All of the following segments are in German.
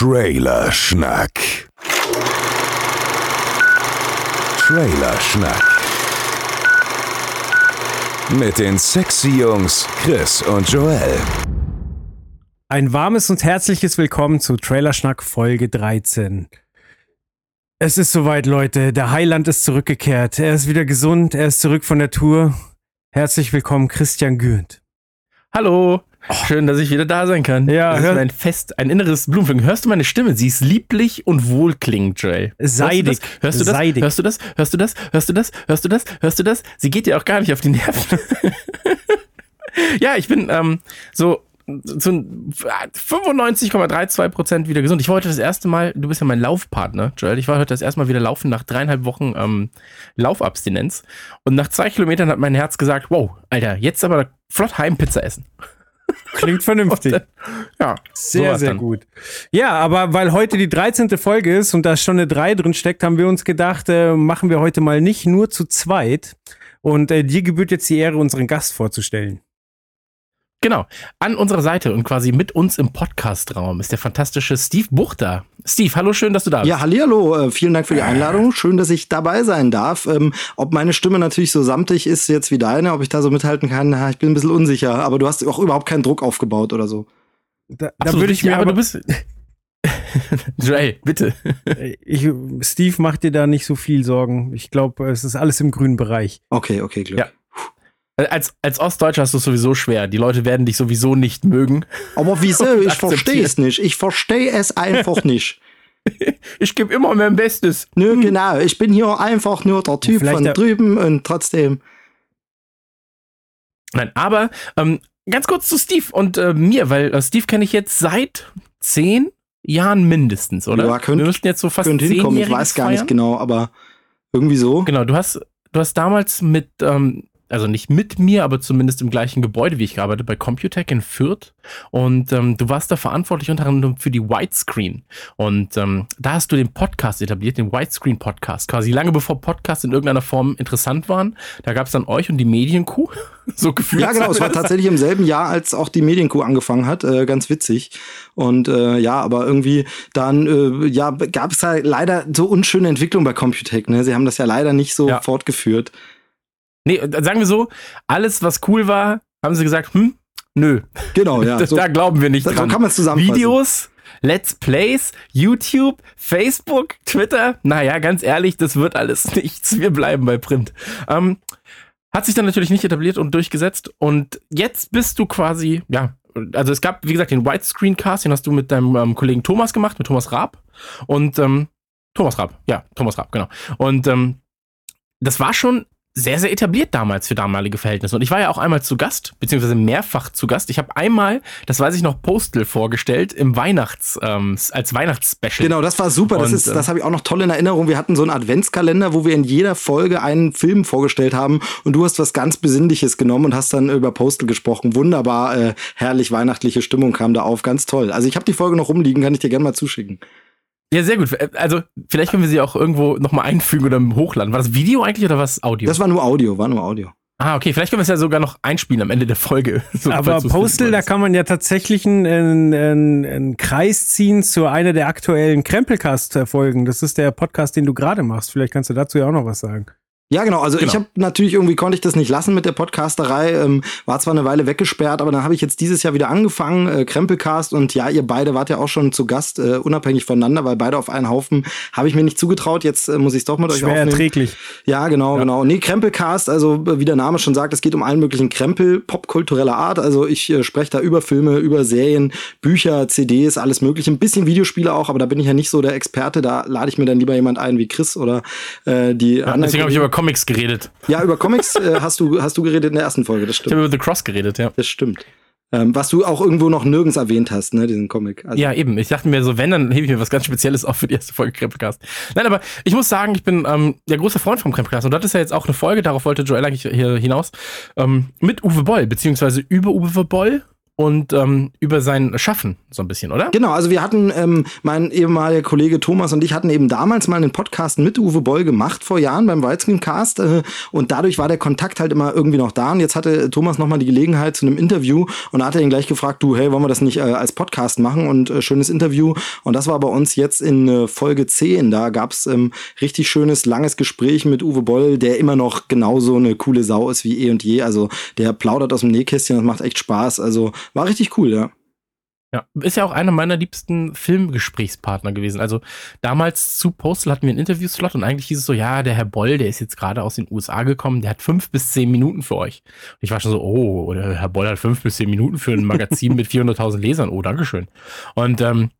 Trailer Schnack. Trailer Schnack. Mit den sexy Jungs Chris und Joel. Ein warmes und herzliches Willkommen zu Trailerschnack Folge 13. Es ist soweit, Leute. Der Heiland ist zurückgekehrt. Er ist wieder gesund. Er ist zurück von der Tour. Herzlich willkommen, Christian Gürnt. Hallo. Schön, dass ich wieder da sein kann. Ja, das hör- ist ein Fest, ein inneres Blumenpflücken. Hörst du meine Stimme? Sie ist lieblich und wohlklingend, Joel. Seidig. Hörst du das? Seidig. Hörst du das? Hörst du das? Hörst du das? Hörst du das? Hörst du das? Sie geht dir auch gar nicht auf die Nerven. ja, ich bin ähm, so zu 95,32 Prozent wieder gesund. Ich war heute das erste Mal, du bist ja mein Laufpartner, Joel. Ich war heute das erste Mal wieder laufen nach dreieinhalb Wochen ähm, Laufabstinenz. Und nach zwei Kilometern hat mein Herz gesagt, wow, Alter, jetzt aber flott Heimpizza essen. Klingt vernünftig. Ja, Sehr, sehr dann. gut. Ja, aber weil heute die 13. Folge ist und da schon eine 3 drin steckt, haben wir uns gedacht, äh, machen wir heute mal nicht nur zu zweit. Und äh, dir gebührt jetzt die Ehre, unseren Gast vorzustellen. Genau. An unserer Seite und quasi mit uns im Podcast-Raum ist der fantastische Steve Buchter. Steve, hallo, schön, dass du da bist. Ja, hallihallo, äh, vielen Dank für die Einladung. Schön, dass ich dabei sein darf. Ähm, ob meine Stimme natürlich so samtig ist jetzt wie deine, ob ich da so mithalten kann, na, ich bin ein bisschen unsicher. Aber du hast auch überhaupt keinen Druck aufgebaut oder so. Da, da würde ich mir aber, du bist. Joel, bitte. äh, ich, Steve, mach dir da nicht so viel Sorgen. Ich glaube, es ist alles im grünen Bereich. Okay, okay, Glück. Ja. Als, als Ostdeutscher hast du es sowieso schwer. Die Leute werden dich sowieso nicht mögen. Aber wieso? Ich verstehe es nicht. Ich verstehe es einfach nicht. Ich gebe immer mein Bestes. Nö, genau. Ich bin hier einfach nur der Typ Vielleicht von der- drüben und trotzdem. Nein, aber ähm, ganz kurz zu Steve und äh, mir, weil äh, Steve kenne ich jetzt seit zehn Jahren mindestens, oder? Ja, könnt- Wir müssten jetzt so fast Könnt hinkommen, ich weiß gar feiern. nicht genau, aber irgendwie so. Genau, du hast, du hast damals mit, ähm, also nicht mit mir, aber zumindest im gleichen Gebäude, wie ich gearbeitet, bei Computech in Fürth. Und ähm, du warst da verantwortlich unter anderem für die Widescreen. Und ähm, da hast du den Podcast etabliert, den Widescreen-Podcast. Quasi lange bevor Podcasts in irgendeiner Form interessant waren. Da gab es dann euch und die Medienkuh. so gefühlt. Ja, genau. Es war tatsächlich im selben Jahr, als auch die Medienkuh angefangen hat. Äh, ganz witzig. Und äh, ja, aber irgendwie dann äh, ja, gab es halt leider so unschöne Entwicklung bei Computech. Ne? Sie haben das ja leider nicht so Ja. fortgeführt. Nee, äh, sagen wir so, alles, was cool war, haben sie gesagt, hm, nö. Genau, ja. so, da glauben wir nicht so dran. kann man es zusammenfassen. Videos, Let's Plays, YouTube, Facebook, Twitter. Naja, ganz ehrlich, das wird alles nichts. Wir bleiben bei Print. Ähm, hat sich dann natürlich nicht etabliert und durchgesetzt. Und jetzt bist du quasi, ja, also es gab, wie gesagt, den Widescreen-Cast, den hast du mit deinem ähm, Kollegen Thomas gemacht, mit Thomas Raab. Und ähm, Thomas Raab, ja, Thomas Raab, genau. Und ähm, das war schon sehr, sehr etabliert damals für damalige Verhältnisse. Und ich war ja auch einmal zu Gast, beziehungsweise mehrfach zu Gast. Ich habe einmal, das weiß ich noch, Postal vorgestellt im Weihnachts, ähm, als Weihnachtsspecial. Genau, das war super. Das, Und, ist, äh, das habe ich auch noch toll in Erinnerung. Wir hatten so einen Adventskalender, wo wir in jeder Folge einen Film vorgestellt haben und du hast was ganz Besinnliches genommen und hast dann über Postal gesprochen. Wunderbar, äh, herrlich weihnachtliche Stimmung kam da auf. Ganz toll. Also ich habe die Folge noch rumliegen, kann ich dir gerne mal zuschicken. Ja, sehr gut. Also, vielleicht können wir sie auch irgendwo nochmal einfügen oder hochladen. War das Video eigentlich oder was Audio? Das war nur Audio, war nur Audio. ah, okay. Vielleicht können wir es ja sogar noch einspielen am Ende der Folge. So, Aber Postal, da kann man ja tatsächlich einen, einen, einen, einen Kreis ziehen zu einer der aktuellen Krempelcast-Folgen. Das ist der Podcast, den du gerade machst. Vielleicht kannst du dazu ja auch noch was sagen. Ja, genau. Also ich Genau. habe natürlich irgendwie konnte ich das nicht lassen mit der Podcasterei. Ähm, war zwar eine Weile weggesperrt, aber dann habe ich jetzt dieses Jahr wieder angefangen, äh, Krempelcast. Und ja, ihr beide wart ja auch schon zu Gast, äh, unabhängig voneinander, weil beide auf einen Haufen habe ich mir nicht zugetraut. Jetzt äh, muss ich es doch mit euch Schwer aufnehmen. erträglich. Ja, genau, Ja. genau. Nee, Krempelcast, also äh, wie der Name schon sagt, es geht um allen möglichen Krempel, popkultureller Art. Also ich äh, spreche da über Filme, über Serien, Bücher, CDs, alles mögliche. Ein bisschen Videospiele auch, aber da bin ich ja nicht so der Experte. Da lade ich mir dann lieber jemand ein wie Chris oder äh, die Ja, anderen. Ich Comics geredet. Ja, über Comics äh, hast du hast du geredet in der ersten Folge, das Ich stimmt. habe über The Cross geredet, ja. Das stimmt. Ähm, was du auch irgendwo noch nirgends erwähnt hast, ne, diesen Comic. Also, Ja, eben. Ich dachte mir so, wenn, dann hebe ich mir was ganz Spezielles auf für die erste Folge Krempelcast. Nein, aber ich muss sagen, ich bin ähm, der große Freund vom Krempelcast. Und das ist ja jetzt auch eine Folge, darauf wollte Joel eigentlich hier hinaus, ähm, mit Uwe Boll, beziehungsweise über Uwe Boll. Und ähm, über sein Schaffen so ein bisschen, oder? Genau, also wir hatten, ähm, mein ehemaliger Kollege Thomas und ich hatten eben damals mal einen Podcast mit Uwe Boll gemacht vor Jahren beim Weizkind-Cast äh, und dadurch war der Kontakt halt immer irgendwie noch da. Und jetzt hatte Thomas nochmal die Gelegenheit zu einem Interview und da hat er ihn gleich gefragt, du, hey, wollen wir das nicht äh, als Podcast machen? Und äh, schönes Interview. Und das war bei uns jetzt in äh, Folge 10, da gab's ähm, richtig schönes, langes Gespräch mit Uwe Boll, der immer noch genauso eine coole Sau ist wie eh und je, also der plaudert aus dem Nähkästchen, das macht echt Spaß, also war richtig cool, ja. Ja, ist ja auch einer meiner liebsten Filmgesprächspartner gewesen. Also damals zu Postal hatten wir einen Interviewslot und eigentlich hieß es so, ja, der Herr Boll, der ist jetzt gerade aus den USA gekommen, der hat fünf bis zehn Minuten für euch. Und ich war schon so, oh, der Herr Boll hat fünf bis zehn Minuten für ein Magazin mit 400.000 Lesern. Oh, Dankeschön. Und ähm,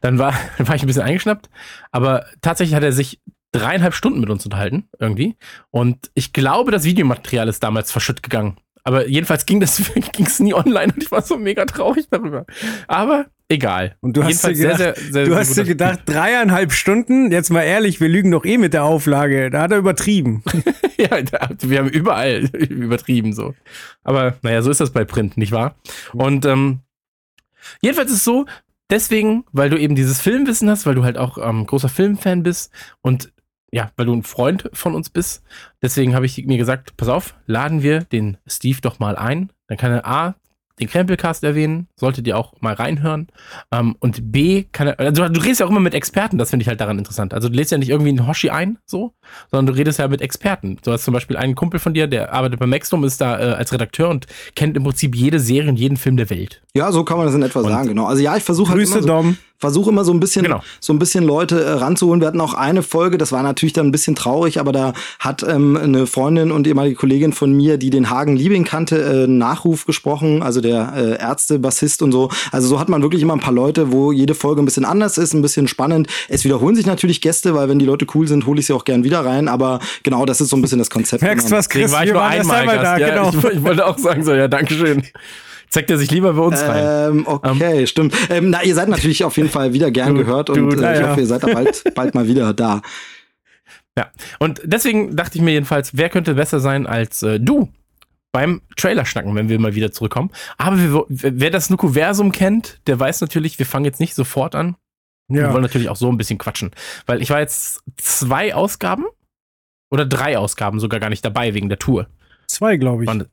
dann war, dann war ich ein bisschen eingeschnappt, aber tatsächlich hat er sich dreieinhalb Stunden mit uns unterhalten, irgendwie. Und ich glaube, das Videomaterial ist damals verschütt gegangen. Aber jedenfalls ging das ging's nie online und ich war so mega traurig darüber. Aber egal. Und du hast, dir gedacht, sehr, sehr, sehr, du hast dir gedacht, dreieinhalb Stunden, jetzt mal ehrlich, wir lügen doch eh mit der Auflage. Da hat er übertrieben. ja, da- wir haben überall übertrieben so. Aber naja, so ist das bei Print, nicht wahr? Und ähm, jedenfalls ist es so, deswegen, weil du eben dieses Filmwissen hast, weil du halt auch ähm, großer Filmfan bist und ja, weil du ein Freund von uns bist, deswegen habe ich mir gesagt, pass auf, laden wir den Steve doch mal ein. Dann kann er A, den Krempelcast erwähnen, solltet ihr auch mal reinhören. Ähm, und B, kann er, also du redest ja auch immer mit Experten, das finde ich halt daran interessant. Also du lädst ja nicht irgendwie einen Hoshi ein, so, sondern du redest ja mit Experten. Du hast zum Beispiel einen Kumpel von dir, der arbeitet bei Maxdom, ist da äh, als Redakteur und kennt im Prinzip jede Serie und jeden Film der Welt. Ja, so kann man das in etwa Und- sagen, genau. Also ja, ich versuche halt Grüße, immer so, Dom. Versuche immer so ein bisschen, Genau. so ein bisschen Leute äh, ranzuholen. Wir hatten auch eine Folge, das war natürlich dann ein bisschen traurig, aber da hat ähm, eine Freundin und ehemalige Kollegin von mir, die den Hagen Liebing kannte, äh, einen Nachruf gesprochen, also der äh, Ärzte, Bassist und so. Also so hat man wirklich immer ein paar Leute, wo jede Folge ein bisschen anders ist, ein bisschen spannend. Es wiederholen sich natürlich Gäste, weil wenn die Leute cool sind, hole ich sie auch gern wieder rein. Aber genau, das ist so ein bisschen das Konzept. Merkst immer. was, Chris? Wir waren erst einmal da, ja, genau. ich, ich wollte auch sagen, so, ja, Dankeschön. Zeigt er sich lieber bei uns rein. Ähm, okay, stimmt. Ähm, na, ihr seid natürlich auf jeden Fall wieder gern Du- gehört du- und äh, ich ja. hoffe, ihr seid da bald, bald mal wieder da. Ja. Und deswegen dachte ich mir jedenfalls, wer könnte besser sein als äh, du beim Trailer schnacken, wenn wir mal wieder zurückkommen. Aber wir, wer das Nukuversum kennt, der weiß natürlich, wir fangen jetzt nicht sofort an. Wir wollen Ja. natürlich auch so ein bisschen quatschen. Weil ich war jetzt zwei Ausgaben oder drei Ausgaben sogar gar nicht dabei wegen der Tour. Zwei, glaube ich. Waren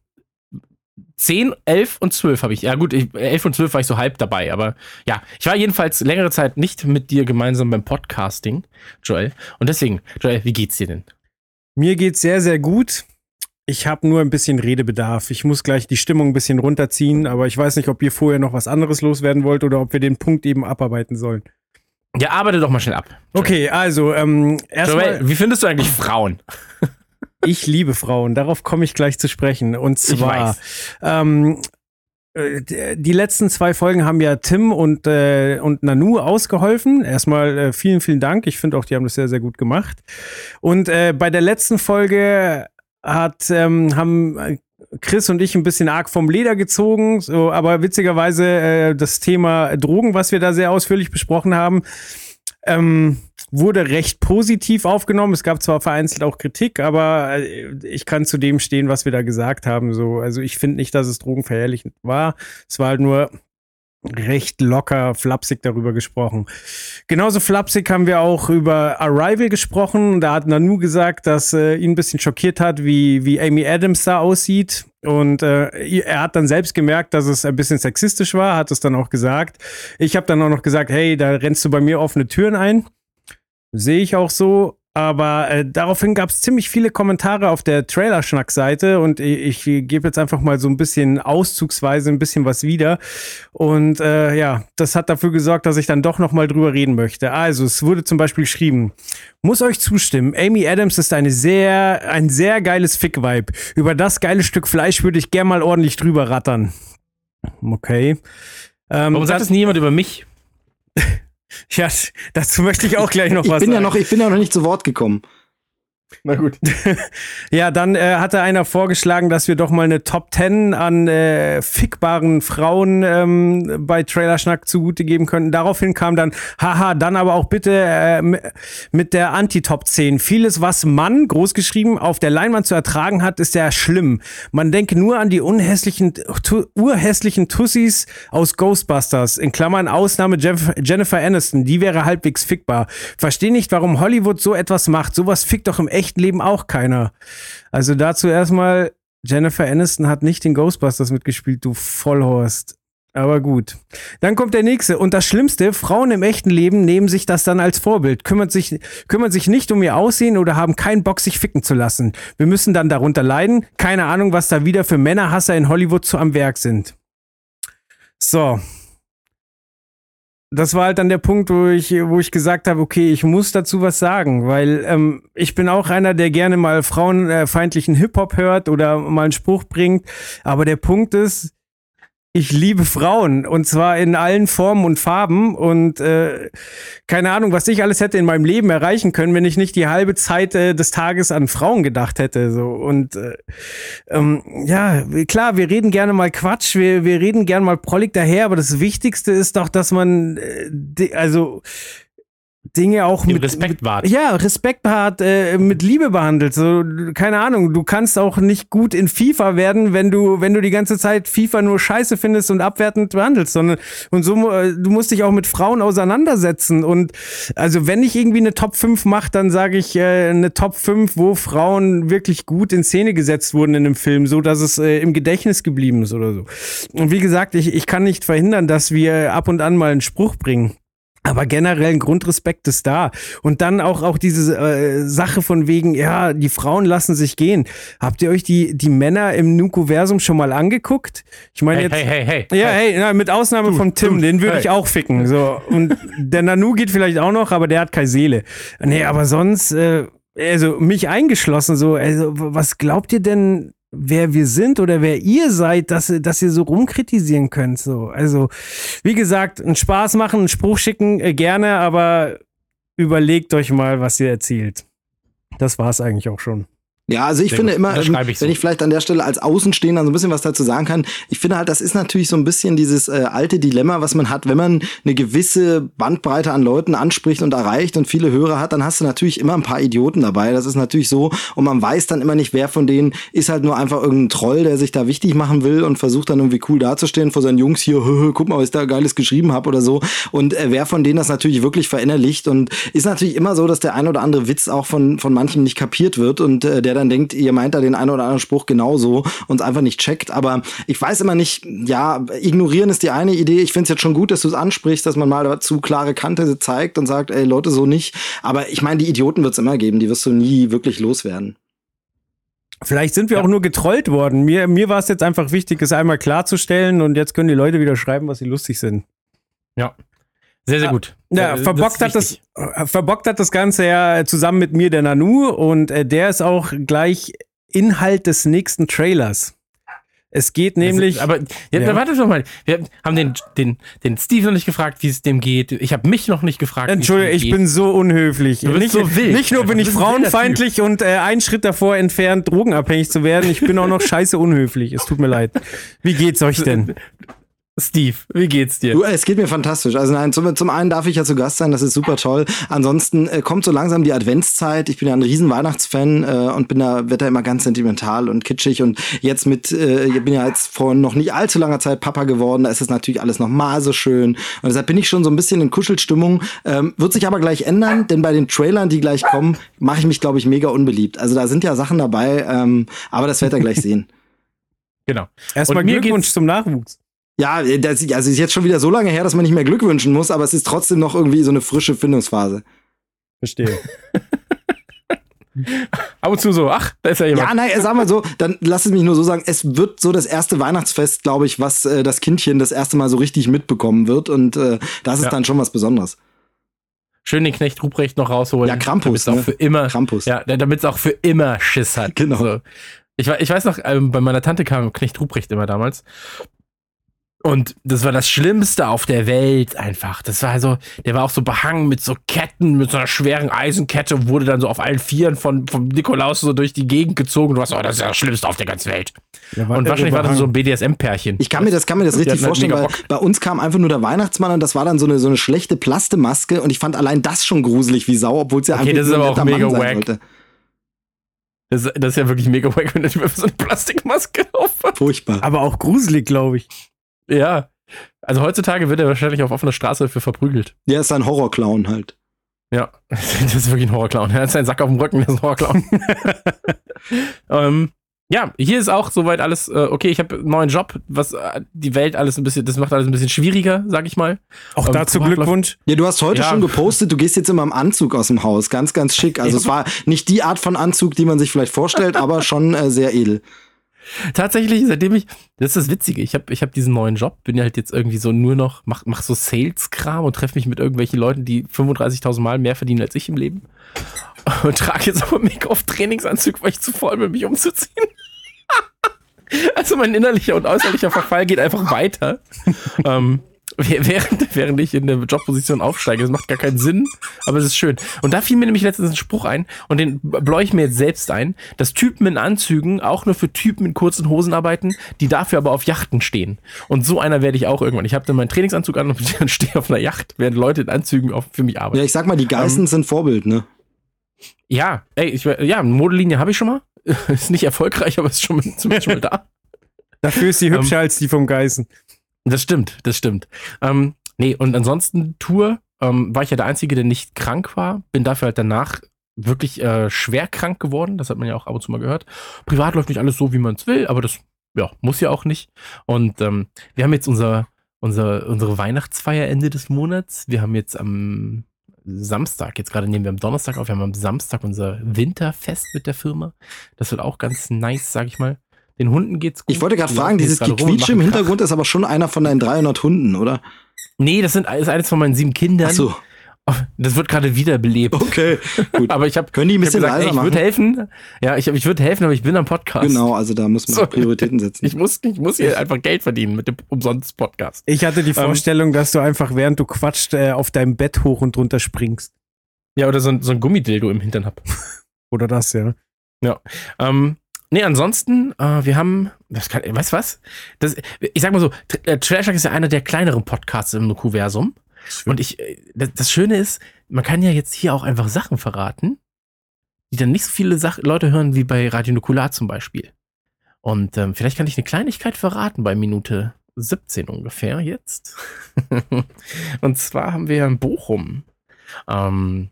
10, 11 und 12 habe ich. Ja gut, ich, 11 und 12 war ich so halb dabei, aber ja, ich war jedenfalls längere Zeit nicht mit dir gemeinsam beim Podcasting, Joel. Und deswegen, Joel, wie geht's dir denn? Mir geht's sehr, sehr gut. Ich habe nur ein bisschen Redebedarf. Ich muss gleich die Stimmung ein bisschen runterziehen, aber ich weiß nicht, ob ihr vorher noch was anderes loswerden wollt oder ob wir den Punkt eben abarbeiten sollen. Ja, arbeite doch mal schnell ab. Okay, also ähm, erstmal, Joel, wie findest du eigentlich Frauen? Ich liebe Frauen. Darauf komme ich gleich zu sprechen. Und zwar, ähm, äh, die letzten zwei Folgen haben ja Tim und, äh, und Nanu ausgeholfen. Erstmal äh, vielen, vielen Dank. Ich finde auch, die haben das sehr, sehr gut gemacht. Und äh, bei der letzten Folge hat, ähm, haben äh, Chris und ich ein bisschen arg vom Leder gezogen, so, aber witzigerweise äh, das Thema Drogen, was wir da sehr ausführlich besprochen haben, ähm, wurde recht positiv aufgenommen. Es gab zwar vereinzelt auch Kritik, aber äh, ich kann zu dem stehen, was wir da gesagt haben. So, also ich finde nicht, dass es drogenverherrlichend war. Es war halt nur recht locker, flapsig darüber gesprochen. Genauso flapsig haben wir auch über Arrival gesprochen. Da hat Nanu gesagt, dass äh, ihn ein bisschen schockiert hat, wie, wie Amy Adams da aussieht. Und äh, er hat dann selbst gemerkt, dass es ein bisschen sexistisch war, hat es dann auch gesagt. Ich habe dann auch noch gesagt, hey, da rennst du bei mir offene Türen ein. Sehe ich auch so. Aber äh, daraufhin gab es ziemlich viele Kommentare auf der Trailer-Schnack-Seite und ich, ich gebe jetzt einfach mal so ein bisschen auszugsweise ein bisschen was wieder. Und äh, ja, das hat dafür gesorgt, dass ich dann doch noch mal drüber reden möchte. Also, es wurde zum Beispiel geschrieben, muss euch zustimmen, Amy Adams ist eine sehr, ein sehr geiles Fick-Vibe. Über das geile Stück Fleisch würde ich gern mal ordentlich drüber rattern. Okay. Ähm, Warum sagt das- das nie jemand über mich? ja, dazu möchte ich auch gleich noch Ich was bin ja sagen. noch, ich bin ja noch nicht zu Wort gekommen. Na gut. ja, dann äh, hatte einer vorgeschlagen, dass wir doch mal eine Top 10 an äh, fickbaren Frauen ähm, bei Trailerschnack zugute geben könnten. Daraufhin kam dann, haha, dann aber auch bitte äh, mit der Anti-Top 10. Vieles, was Mann, großgeschrieben, auf der Leinwand zu ertragen hat, ist ja schlimm. Man denke nur an die unhässlichen, urhässlichen Tussis aus Ghostbusters, in Klammern Ausnahme Jeff Jennifer Aniston, die wäre halbwegs fickbar. Verstehe nicht, warum Hollywood so etwas macht. Sowas fickt doch im echten Leben auch keiner. Also dazu erstmal, Jennifer Aniston hat nicht den Ghostbusters mitgespielt, du Vollhorst. Aber gut. Dann kommt der nächste. Und das Schlimmste, Frauen im echten Leben nehmen sich das dann als Vorbild, kümmern sich, kümmern sich nicht um ihr Aussehen oder haben keinen Bock, sich ficken zu lassen. Wir müssen dann darunter leiden. Keine Ahnung, was da wieder für Männerhasser in Hollywood zu am Werk sind. So, das war halt dann der Punkt, wo ich, wo ich gesagt habe, okay, ich muss dazu was sagen, weil ähm, ich bin auch einer, der gerne mal frauenfeindlichen Hip-Hop hört oder mal einen Spruch bringt. Aber der Punkt ist, ich liebe Frauen und zwar in allen Formen und Farben und äh, keine Ahnung, was ich alles hätte in meinem Leben erreichen können, wenn ich nicht die halbe Zeit äh, des Tages an Frauen gedacht hätte. So und äh, ähm, ja, klar, wir reden gerne mal Quatsch, wir, wir reden gerne mal prollig daher, aber das Wichtigste ist doch, dass man äh, also Dinge auch Den mit Respekt wahrt. Mit, ja, Respekt hat, äh, mit Liebe behandelt. So, keine Ahnung, du kannst auch nicht gut in FIFA werden, wenn du, wenn du die ganze Zeit FIFA nur scheiße findest und abwertend behandelst, sondern und so, äh, du musst dich auch mit Frauen auseinandersetzen. Und also wenn ich irgendwie eine Top 5 mache, dann sage ich äh, eine Top 5, wo Frauen wirklich gut in Szene gesetzt wurden in einem Film, so dass es äh, im Gedächtnis geblieben ist oder so. Und wie gesagt, ich, ich kann nicht verhindern, dass wir ab und an mal einen Spruch bringen. Aber generell ein Grundrespekt ist da. Und dann auch, auch diese äh, Sache von wegen, ja, die Frauen lassen sich gehen. Habt ihr euch die, die Männer im Nukuversum schon mal angeguckt? Ich meine Hey, jetzt. hey, hey, hey. Ja, hey, na, mit Ausnahme von Tim, den würde hey. ich auch ficken. So. Und der Nanu geht vielleicht auch noch, aber der hat keine Seele. Nee, aber sonst, äh, also mich eingeschlossen, so, also, was glaubt ihr denn, wer wir sind oder wer ihr seid, dass, dass ihr so rumkritisieren könnt? So. Also, wie gesagt, einen Spaß machen, einen Spruch schicken, äh, gerne, aber überlegt euch mal, was ihr erzählt. Das war's eigentlich auch schon. Ja, also ich Sehr finde gut. immer, ähm, schreibe ich so. wenn ich vielleicht an der Stelle als Außenstehender so ein bisschen was dazu sagen kann, ich finde halt, das ist natürlich so ein bisschen dieses äh, alte Dilemma, was man hat, wenn man eine gewisse Bandbreite an Leuten anspricht und erreicht und viele Hörer hat, dann hast du natürlich immer ein paar Idioten dabei. Das ist natürlich so und man weiß dann immer nicht, wer von denen ist halt nur einfach irgendein Troll, der sich da wichtig machen will und versucht dann irgendwie cool dazustehen vor seinen Jungs hier, "Hö, hö, guck mal, was ich da geiles geschrieben habe oder so. Und äh, wer von denen das natürlich wirklich verinnerlicht und ist natürlich immer so, dass der ein oder andere Witz auch von, von manchen nicht kapiert wird und äh, der dann denkt, ihr meint da den einen oder anderen Spruch genauso und es einfach nicht checkt. Aber ich weiß immer nicht, ja, ignorieren ist die eine Idee. Ich finde es jetzt schon gut, dass du es ansprichst, dass man mal dazu klare Kante zeigt und sagt, ey Leute, so nicht. Aber ich meine, die Idioten wird es immer geben, die wirst du nie wirklich loswerden. Vielleicht sind wir auch nur getrollt worden. Mir, mir war es jetzt einfach wichtig, es einmal klarzustellen und jetzt können die Leute wieder schreiben, was sie lustig sind. Ja. Sehr, sehr gut. Ja, Äh, verbockt, ist hat das, wichtig. äh, verbockt hat das Ganze ja zusammen mit mir der Nanu und äh, der ist auch gleich Inhalt des nächsten Trailers. Es geht nämlich. Aber ja, Ja. warte doch mal. Wir haben den, den, den Steve noch nicht gefragt, wie es dem geht. Ich habe mich noch nicht gefragt. Entschuldige, dem ich geht. bin so unhöflich. Du bist nicht, so wild. nicht nur bin Du ich frauenfeindlich und äh, einen Schritt davor entfernt, drogenabhängig zu werden. Ich bin auch noch scheiße unhöflich. Es tut mir leid. Wie geht's euch denn? Steve, wie geht's dir? Du, es geht mir fantastisch. Also nein, zum, zum einen darf ich ja zu Gast sein, das ist super toll. Ansonsten äh, kommt so langsam die Adventszeit. Ich bin ja ein riesen Weihnachtsfan äh, und bin da, werd da immer ganz sentimental und kitschig. Und jetzt mit, äh, ich bin ja jetzt vor noch nicht allzu langer Zeit Papa geworden, da ist es natürlich alles nochmal so schön. Und deshalb bin ich schon so ein bisschen in Kuschelstimmung. Ähm, wird sich aber gleich ändern, denn bei den Trailern, die gleich kommen, mache ich mich, glaube ich, mega unbeliebt. Also da sind ja Sachen dabei, ähm, aber das werdet ihr gleich sehen. Genau. Erstmal Glückwunsch zum Nachwuchs. Ja, das, also ist jetzt schon wieder so lange her, dass man nicht mehr Glück wünschen muss, aber es ist trotzdem noch irgendwie so eine frische Findungsphase. Verstehe. Ab und zu so, ach, da ist ja jemand. Ja, nein, sag mal so, dann lass es mich nur so sagen, es wird so das erste Weihnachtsfest, glaube ich, was äh, das Kindchen das erste Mal so richtig mitbekommen wird und äh, das ist Ja. dann schon was Besonderes. Schön den Knecht Ruprecht noch rausholen. Ja, Krampus, Damit auch ne? für immer. Krampus. Ja, damit es auch für immer Schiss hat. Genau. So. Ich, ich weiß noch, ähm, bei meiner Tante kam Knecht Ruprecht immer damals. Und das war das Schlimmste auf der Welt einfach. Das war also, der war auch so behangen mit so Ketten, mit so einer schweren Eisenkette und wurde dann so auf allen Vieren von, von Nikolaus so durch die Gegend gezogen. Du warst, oh, das ist ja das Schlimmste auf der ganzen Welt. Ja, und wahrscheinlich war das so ein BDSM-Pärchen. Ich kann mir das, kann mir das richtig halt vorstellen, mega weil Bock. bei uns kam einfach nur der Weihnachtsmann und das war dann so eine, so eine schlechte Plastemaske und ich fand allein das schon gruselig wie Sau, obwohl es ja Okay, einfach das ist aber auch mega Mann wack. sollte. Das, das ist ja wirklich mega wack, wenn einfach so eine Plastikmaske auf. Furchtbar. Aber auch gruselig, glaube ich. Ja. Also heutzutage wird er wahrscheinlich auf offener Straße dafür verprügelt. Der ist ein Horrorclown halt. Ja, das ist wirklich ein Horrorclown. Er hat seinen Sack auf dem Rücken, das ist ein Horrorclown. ähm, ja, hier ist auch soweit alles äh, okay. Ich habe einen neuen Job, was äh, die Welt alles ein bisschen, das macht alles ein bisschen schwieriger, sag ich mal. Auch Ähm, dazu Glückwunsch. Ja, du hast heute Ja. schon gepostet, du gehst jetzt immer im Anzug aus dem Haus. Ganz, ganz schick. Also Ja. es war nicht die Art von Anzug, die man sich vielleicht vorstellt, aber schon äh, sehr edel. Tatsächlich, seitdem ich, das ist das Witzige, ich habe ich hab diesen neuen Job, bin ja halt jetzt irgendwie so nur noch, mach, mach so Sales-Kram und treffe mich mit irgendwelchen Leuten, die 35.000 Mal mehr verdienen als ich im Leben. Und trage jetzt aber Make-off-Trainingsanzug, weil ich zu voll bin, mich umzuziehen. also mein innerlicher und äußerlicher Verfall geht einfach weiter. ähm, während, während ich in der Jobposition aufsteige. Das macht gar keinen Sinn, aber es ist schön. Und da fiel mir nämlich letztens ein Spruch ein und den bläue ich mir jetzt selbst ein, dass Typen in Anzügen auch nur für Typen in kurzen Hosen arbeiten, die dafür aber auf Yachten stehen. Und so einer werde ich auch irgendwann. Ich habe dann meinen Trainingsanzug an und stehe auf einer Yacht, während Leute in Anzügen auf, für mich arbeiten. Ja, ich sag mal, die Geißen Ähm, sind Vorbild, ne? Ja, ey, ich, ja, eine Modelinie habe ich schon mal. ist nicht erfolgreich, aber ist schon, zumindest schon mal da. Dafür ist sie Ähm, hübscher als die vom Geißen. Das stimmt, das stimmt. Ähm, nee, und ansonsten Tour ähm, war ich ja der Einzige, der nicht krank war. Bin dafür halt danach wirklich äh, schwer krank geworden. Das hat man ja auch ab und zu mal gehört. Privat läuft nicht alles so, wie man es will, aber das ja, muss ja auch nicht. Und ähm, wir haben jetzt unser, unser, unsere Weihnachtsfeier Ende des Monats. Wir haben jetzt am Samstag, jetzt gerade nehmen wir am Donnerstag auf, wir haben am Samstag unser Winterfest mit der Firma. Das wird auch ganz nice, sag ich mal. Den Hunden geht's gut. Ich wollte gerade fragen, dieses Gequietsche im Krach. Hintergrund ist aber schon einer von deinen 300 Hunden, oder? Nee, das sind, ist eines von meinen sieben Kindern. Ach so, Das wird gerade wiederbelebt. okay, gut. Aber ich habe Können die ein ich bisschen gesagt, ey, ich würde helfen. Ja, ich, ich würde helfen, aber ich bin am Podcast. Genau, also da muss man So. Prioritäten setzen. Ich muss, ich muss hier einfach Geld verdienen mit dem Umsonst-Podcast. Ich hatte die Vorstellung, dass du einfach während du quatscht äh, auf deinem Bett hoch und runter springst. Ja, oder so ein, so ein Gummidildo im Hintern hab. Oder das, ja. Ähm, nee, ansonsten, äh, wir haben, das kann, weißt du was? Das, ich sag mal so, äh, Trash ist ja einer der kleineren Podcasts im Nukuversum. Und ich, äh, das, das Schöne ist, man kann ja jetzt hier auch einfach Sachen verraten, die dann nicht so viele Sach Leute hören wie bei Radio Nukular zum Beispiel. Und ähm, vielleicht kann ich eine Kleinigkeit verraten bei Minute 17 ungefähr jetzt. Und zwar haben wir in Bochum, ähm,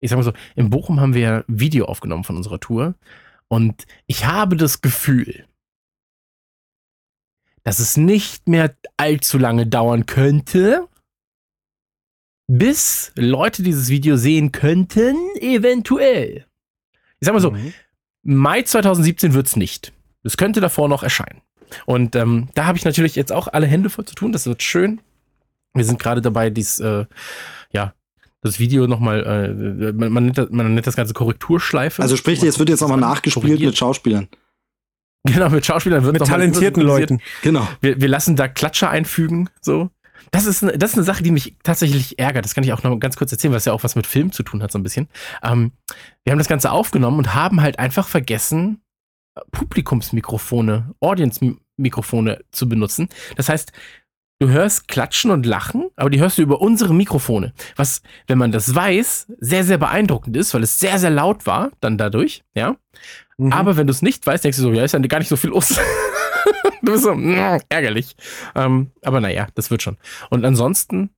ich sag mal so, in Bochum haben wir ein Video aufgenommen von unserer Tour. Und ich habe das Gefühl, dass es nicht mehr allzu lange dauern könnte, bis Leute dieses Video sehen könnten, eventuell. Ich sag mal so, Mhm. Mai 2017 wird's nicht. Es könnte davor noch erscheinen. Und ähm, da habe ich natürlich jetzt auch alle Hände voll zu tun. Das wird schön. Wir sind gerade dabei, dies, äh, ja, das Video nochmal, äh, man, man, nennt das, man nennt das Ganze Korrekturschleife. Also sprich, jetzt wird jetzt nochmal nachgespielt Korrigiert. mit Schauspielern. Genau, mit Schauspielern wird Mit talentierten. Leuten. Genau. Wir, wir lassen da Klatscher einfügen, so. Das ist, eine, das ist eine Sache, die mich tatsächlich ärgert. Das kann ich auch noch ganz kurz erzählen, weil es ja auch was mit Film zu tun hat, so ein bisschen. Ähm, wir haben das Ganze aufgenommen und haben halt einfach vergessen, Publikumsmikrofone, Audience-Mikrofone zu benutzen. Das heißt, du hörst Klatschen und Lachen, aber die hörst du über unsere Mikrofone. Was, wenn man das weiß, sehr, sehr beeindruckend ist, weil es sehr, sehr laut war, dann dadurch, ja. Mhm. Aber wenn du es nicht weißt, denkst du so, ja, ist ja gar nicht so viel los. du bist so, mm, ärgerlich. Ähm, aber naja, das wird schon. Und ansonsten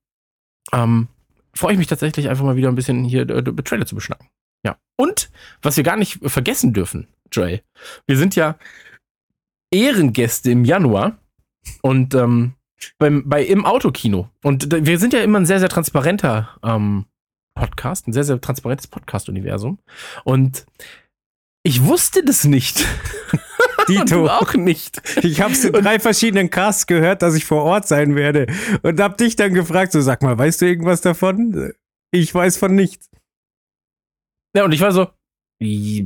ähm, freue ich mich tatsächlich einfach mal wieder ein bisschen hier äh, Trailer zu beschnacken. Ja. Und was wir gar nicht vergessen dürfen, Joel, wir sind ja Ehrengäste im Januar und ähm, beim, bei im Autokino. Und wir sind ja immer ein sehr, sehr transparenter ähm, Podcast, ein sehr, sehr transparentes Podcast-Universum. Und ich wusste das nicht. Dito. auch nicht. Ich habe es in drei verschiedenen Casts gehört, dass ich vor Ort sein werde. Und hab dich dann gefragt, so sag mal, weißt du irgendwas davon? Ich weiß von nichts. Ja, und ich war so, ich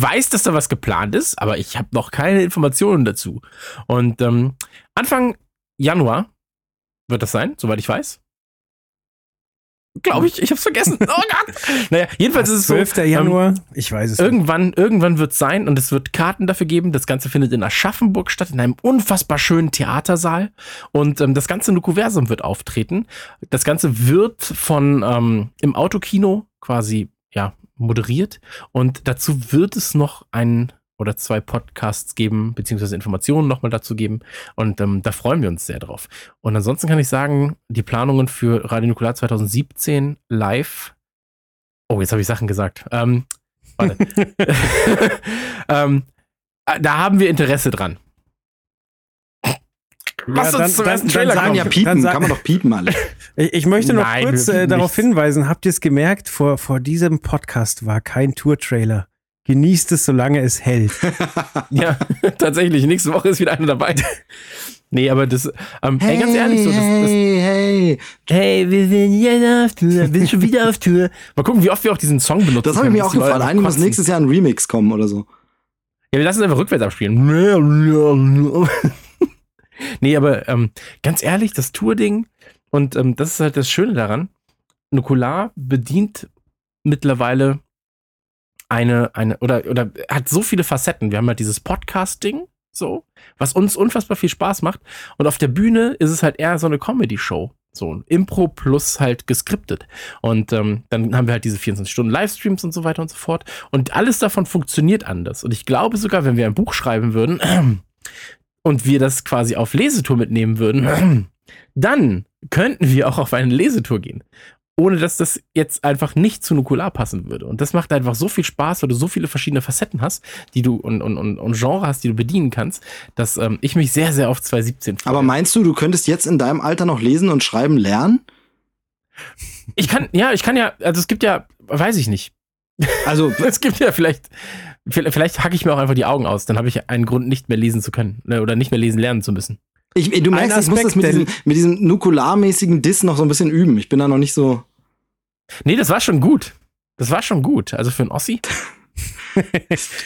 weiß, dass da was geplant ist, aber ich habe noch keine Informationen dazu. Und ähm, Anfang Januar wird das sein, soweit ich weiß. Glaube ich, ich hab's vergessen. Oh Gott. Naja, jedenfalls ist es so. 12. ähm, Januar? ich weiß es nicht. Irgendwann, irgendwann wird es sein und es wird Karten dafür geben. Das Ganze findet in Aschaffenburg statt, in einem unfassbar schönen Theatersaal. Und ähm, das ganze Nukuversum wird auftreten. Das Ganze wird von ähm, im Autokino quasi ja moderiert. Und dazu wird es noch ein oder zwei Podcasts geben, beziehungsweise Informationen nochmal dazu geben. Und ähm, da freuen wir uns sehr drauf. Und ansonsten kann ich sagen, die Planungen für Radio Nukular 2017 live. Oh, jetzt habe ich Sachen gesagt. Ähm, warte. ähm, äh, da haben wir Interesse dran. Ja, dann- zum dann- ersten dann Trailer sagen Kann kommen. ja Dann piepen, kann man doch piepen alle. Ich, ich möchte noch Nein, kurz äh, darauf nichts. hinweisen, habt ihr es gemerkt, vor, vor diesem Podcast war kein Tour-Trailer. Genießt es, solange es hält. Ja, tatsächlich. Nächste Woche ist wieder einer dabei. Nee, aber das, ähm, ey, ganz ehrlich, so, das, das, hey, hey. hey, wir sind jetzt auf Tour, wir sind schon wieder auf Tour. Mal gucken, wie oft wir auch diesen Song benutzen. Das habe ich mir auch einfach Eigentlich muss nächstes Jahr ein Remix kommen oder so. Ja, wir lassen es einfach rückwärts abspielen. nee, aber ähm, ganz ehrlich, das Tour-Ding, und ähm, das ist halt das Schöne daran, Nukular bedient mittlerweile eine, eine, oder, oder hat so viele Facetten. Wir haben halt dieses Podcast-Ding, so, was uns unfassbar viel Spaß macht. Und auf der Bühne ist es halt eher so eine Comedy-Show. So ein Impro plus halt geskriptet. Und ähm, dann haben wir halt diese 24 Stunden Livestreams und so weiter und so fort. Und alles davon funktioniert anders. Und ich glaube sogar, wenn wir ein Buch schreiben würden und wir das quasi auf Lesetour mitnehmen würden, dann könnten wir auch auf eine Lesetour gehen. Ohne dass das jetzt einfach nicht zu Nukular passen würde. Und das macht einfach so viel Spaß, weil du so viele verschiedene Facetten hast, die du und, und, und, und Genre hast, die du bedienen kannst, dass ähm, ich mich sehr, sehr auf 2017 freue. Aber meinst du, du könntest jetzt in deinem Alter noch lesen und schreiben lernen? Ich kann, ja, ich kann ja, also es gibt ja, weiß ich nicht. Also, Es gibt ja vielleicht, vielleicht hacke ich mir auch einfach die Augen aus, dann habe ich einen Grund, nicht mehr lesen zu können ne, oder nicht mehr lesen lernen zu müssen. Ich, du merkst, ich muss Aspekt, das mit diesem, mit diesem nukularmäßigen Diss noch so ein bisschen üben. Ich bin da noch nicht so. Nee, das war schon gut. Das war schon gut. Also für einen Ossi.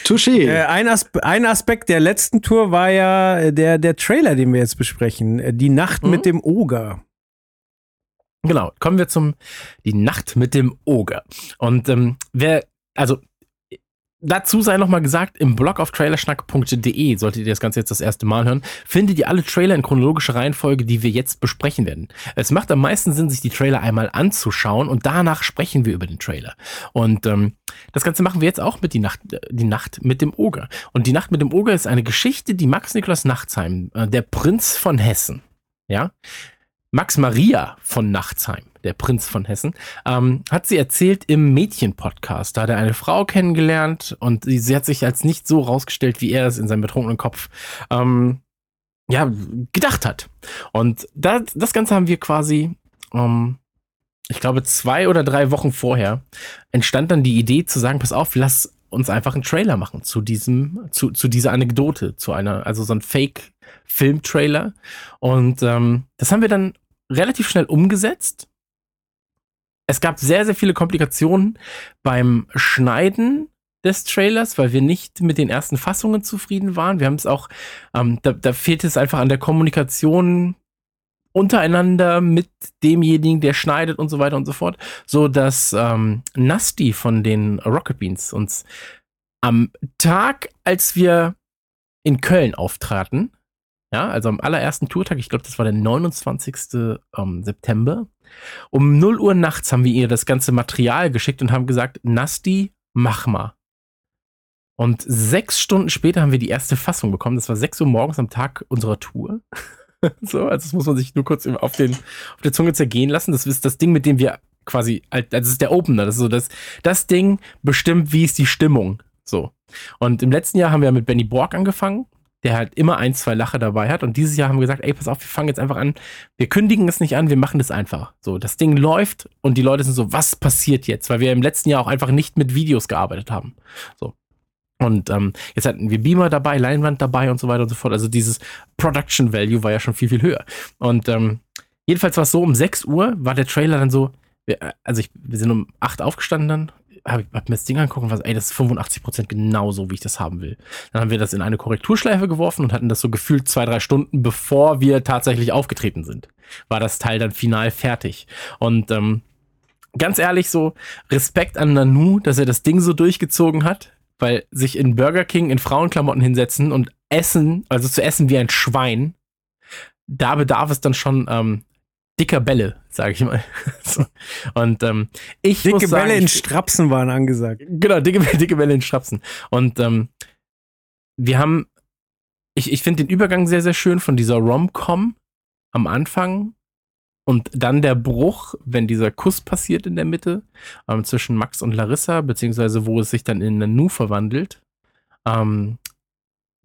Touché. Äh, ein, Aspe ein Aspekt der letzten Tour war ja äh, der, der Trailer, den wir jetzt besprechen. Äh, Die Nacht Mhm. mit dem Oger. Genau, kommen wir zum Die Nacht mit dem Oger. Und ähm, wer, also dazu sei noch mal gesagt, im Blog auf trailerschnack.de, solltet ihr das Ganze jetzt das erste Mal hören, findet ihr alle Trailer in chronologischer Reihenfolge, die wir jetzt besprechen werden. Es macht am meisten Sinn, sich die Trailer einmal anzuschauen und danach sprechen wir über den Trailer. Und ähm, das Ganze machen wir jetzt auch mit die Nacht, äh, die Nacht mit dem Oger. Und die Nacht mit dem Oger ist eine Geschichte, die Max Niklas Nachtsheim, äh, der Prinz von Hessen, ja, Max Maria von Nachtsheim, der Prinz von Hessen, ähm, hat sie erzählt im Mädchen-Podcast. Da hat er eine Frau kennengelernt und sie, sie hat sich als nicht so rausgestellt, wie er es in seinem betrunkenen Kopf ähm, ja, gedacht hat. Und das, das Ganze haben wir quasi, ähm, ich glaube, zwei oder drei Wochen vorher entstand dann die Idee zu sagen, pass auf, lass uns einfach einen Trailer machen zu diesem, zu, zu dieser Anekdote, zu einer, also so ein Fake-Film-Trailer. Und ähm, das haben wir dann relativ schnell umgesetzt. Es gab sehr, sehr viele Komplikationen beim Schneiden des Trailers, weil wir nicht mit den ersten Fassungen zufrieden waren. Wir haben es auch, ähm, da, da fehlt es einfach an der Kommunikation untereinander mit demjenigen, der schneidet und so weiter und so fort, so dass ähm, Nasty von den Rocket Beans uns am Tag, als wir in Köln auftraten, ja, also am allerersten Tourtag, ich glaube, das war der 29. Ähm, September, um 0 Uhr nachts haben wir ihr das ganze Material geschickt und haben gesagt, Nasty, mach mal. Und sechs Stunden später haben wir die erste Fassung bekommen. Das war 6 Uhr morgens am Tag unserer Tour. so, also das muss man sich nur kurz auf, den, auf der Zunge zergehen lassen. Das ist das Ding, mit dem wir quasi, das ist der Opener. Das ist so das, das Ding bestimmt, wie ist die Stimmung. So. Und im letzten Jahr haben wir mit Benny Borg angefangen, der halt immer ein, zwei Lacher dabei hat. Und dieses Jahr haben wir gesagt, ey, pass auf, wir fangen jetzt einfach an. Wir kündigen es nicht an, wir machen das einfach. So, das Ding läuft und die Leute sind so, was passiert jetzt? Weil wir im letzten Jahr auch einfach nicht mit Videos gearbeitet haben. So. Und ähm, jetzt hatten wir Beamer dabei, Leinwand dabei und so weiter und so fort. Also dieses Production Value war ja schon viel, viel höher. Und ähm, jedenfalls war es so, um 6 Uhr war der Trailer dann so, wir, also ich, wir sind um 8 aufgestanden dann, hab, hab mir das Ding angucken und was, ey, das ist 85% genau so, wie ich das haben will. Dann haben wir das in eine Korrekturschleife geworfen und hatten das so gefühlt zwei, drei Stunden, bevor wir tatsächlich aufgetreten sind. War das Teil dann final fertig. Und ähm, ganz ehrlich, so Respekt an Nanu, dass er das Ding so durchgezogen hat, weil sich in Burger King in Frauenklamotten hinsetzen und essen, also zu essen wie ein Schwein, da bedarf es dann schon ähm, dicker Bälle, sage ich mal. so. Und ähm, ich Dicke muss sagen, Bälle in Strapsen waren angesagt. Genau, dicke, dicke Welle in Strapsen. Und ähm, wir haben, ich, ich finde den Übergang sehr, sehr schön von dieser Rom-Com am Anfang und dann der Bruch, wenn dieser Kuss passiert in der Mitte ähm, zwischen Max und Larissa, beziehungsweise wo es sich dann in Nanu verwandelt. Ähm,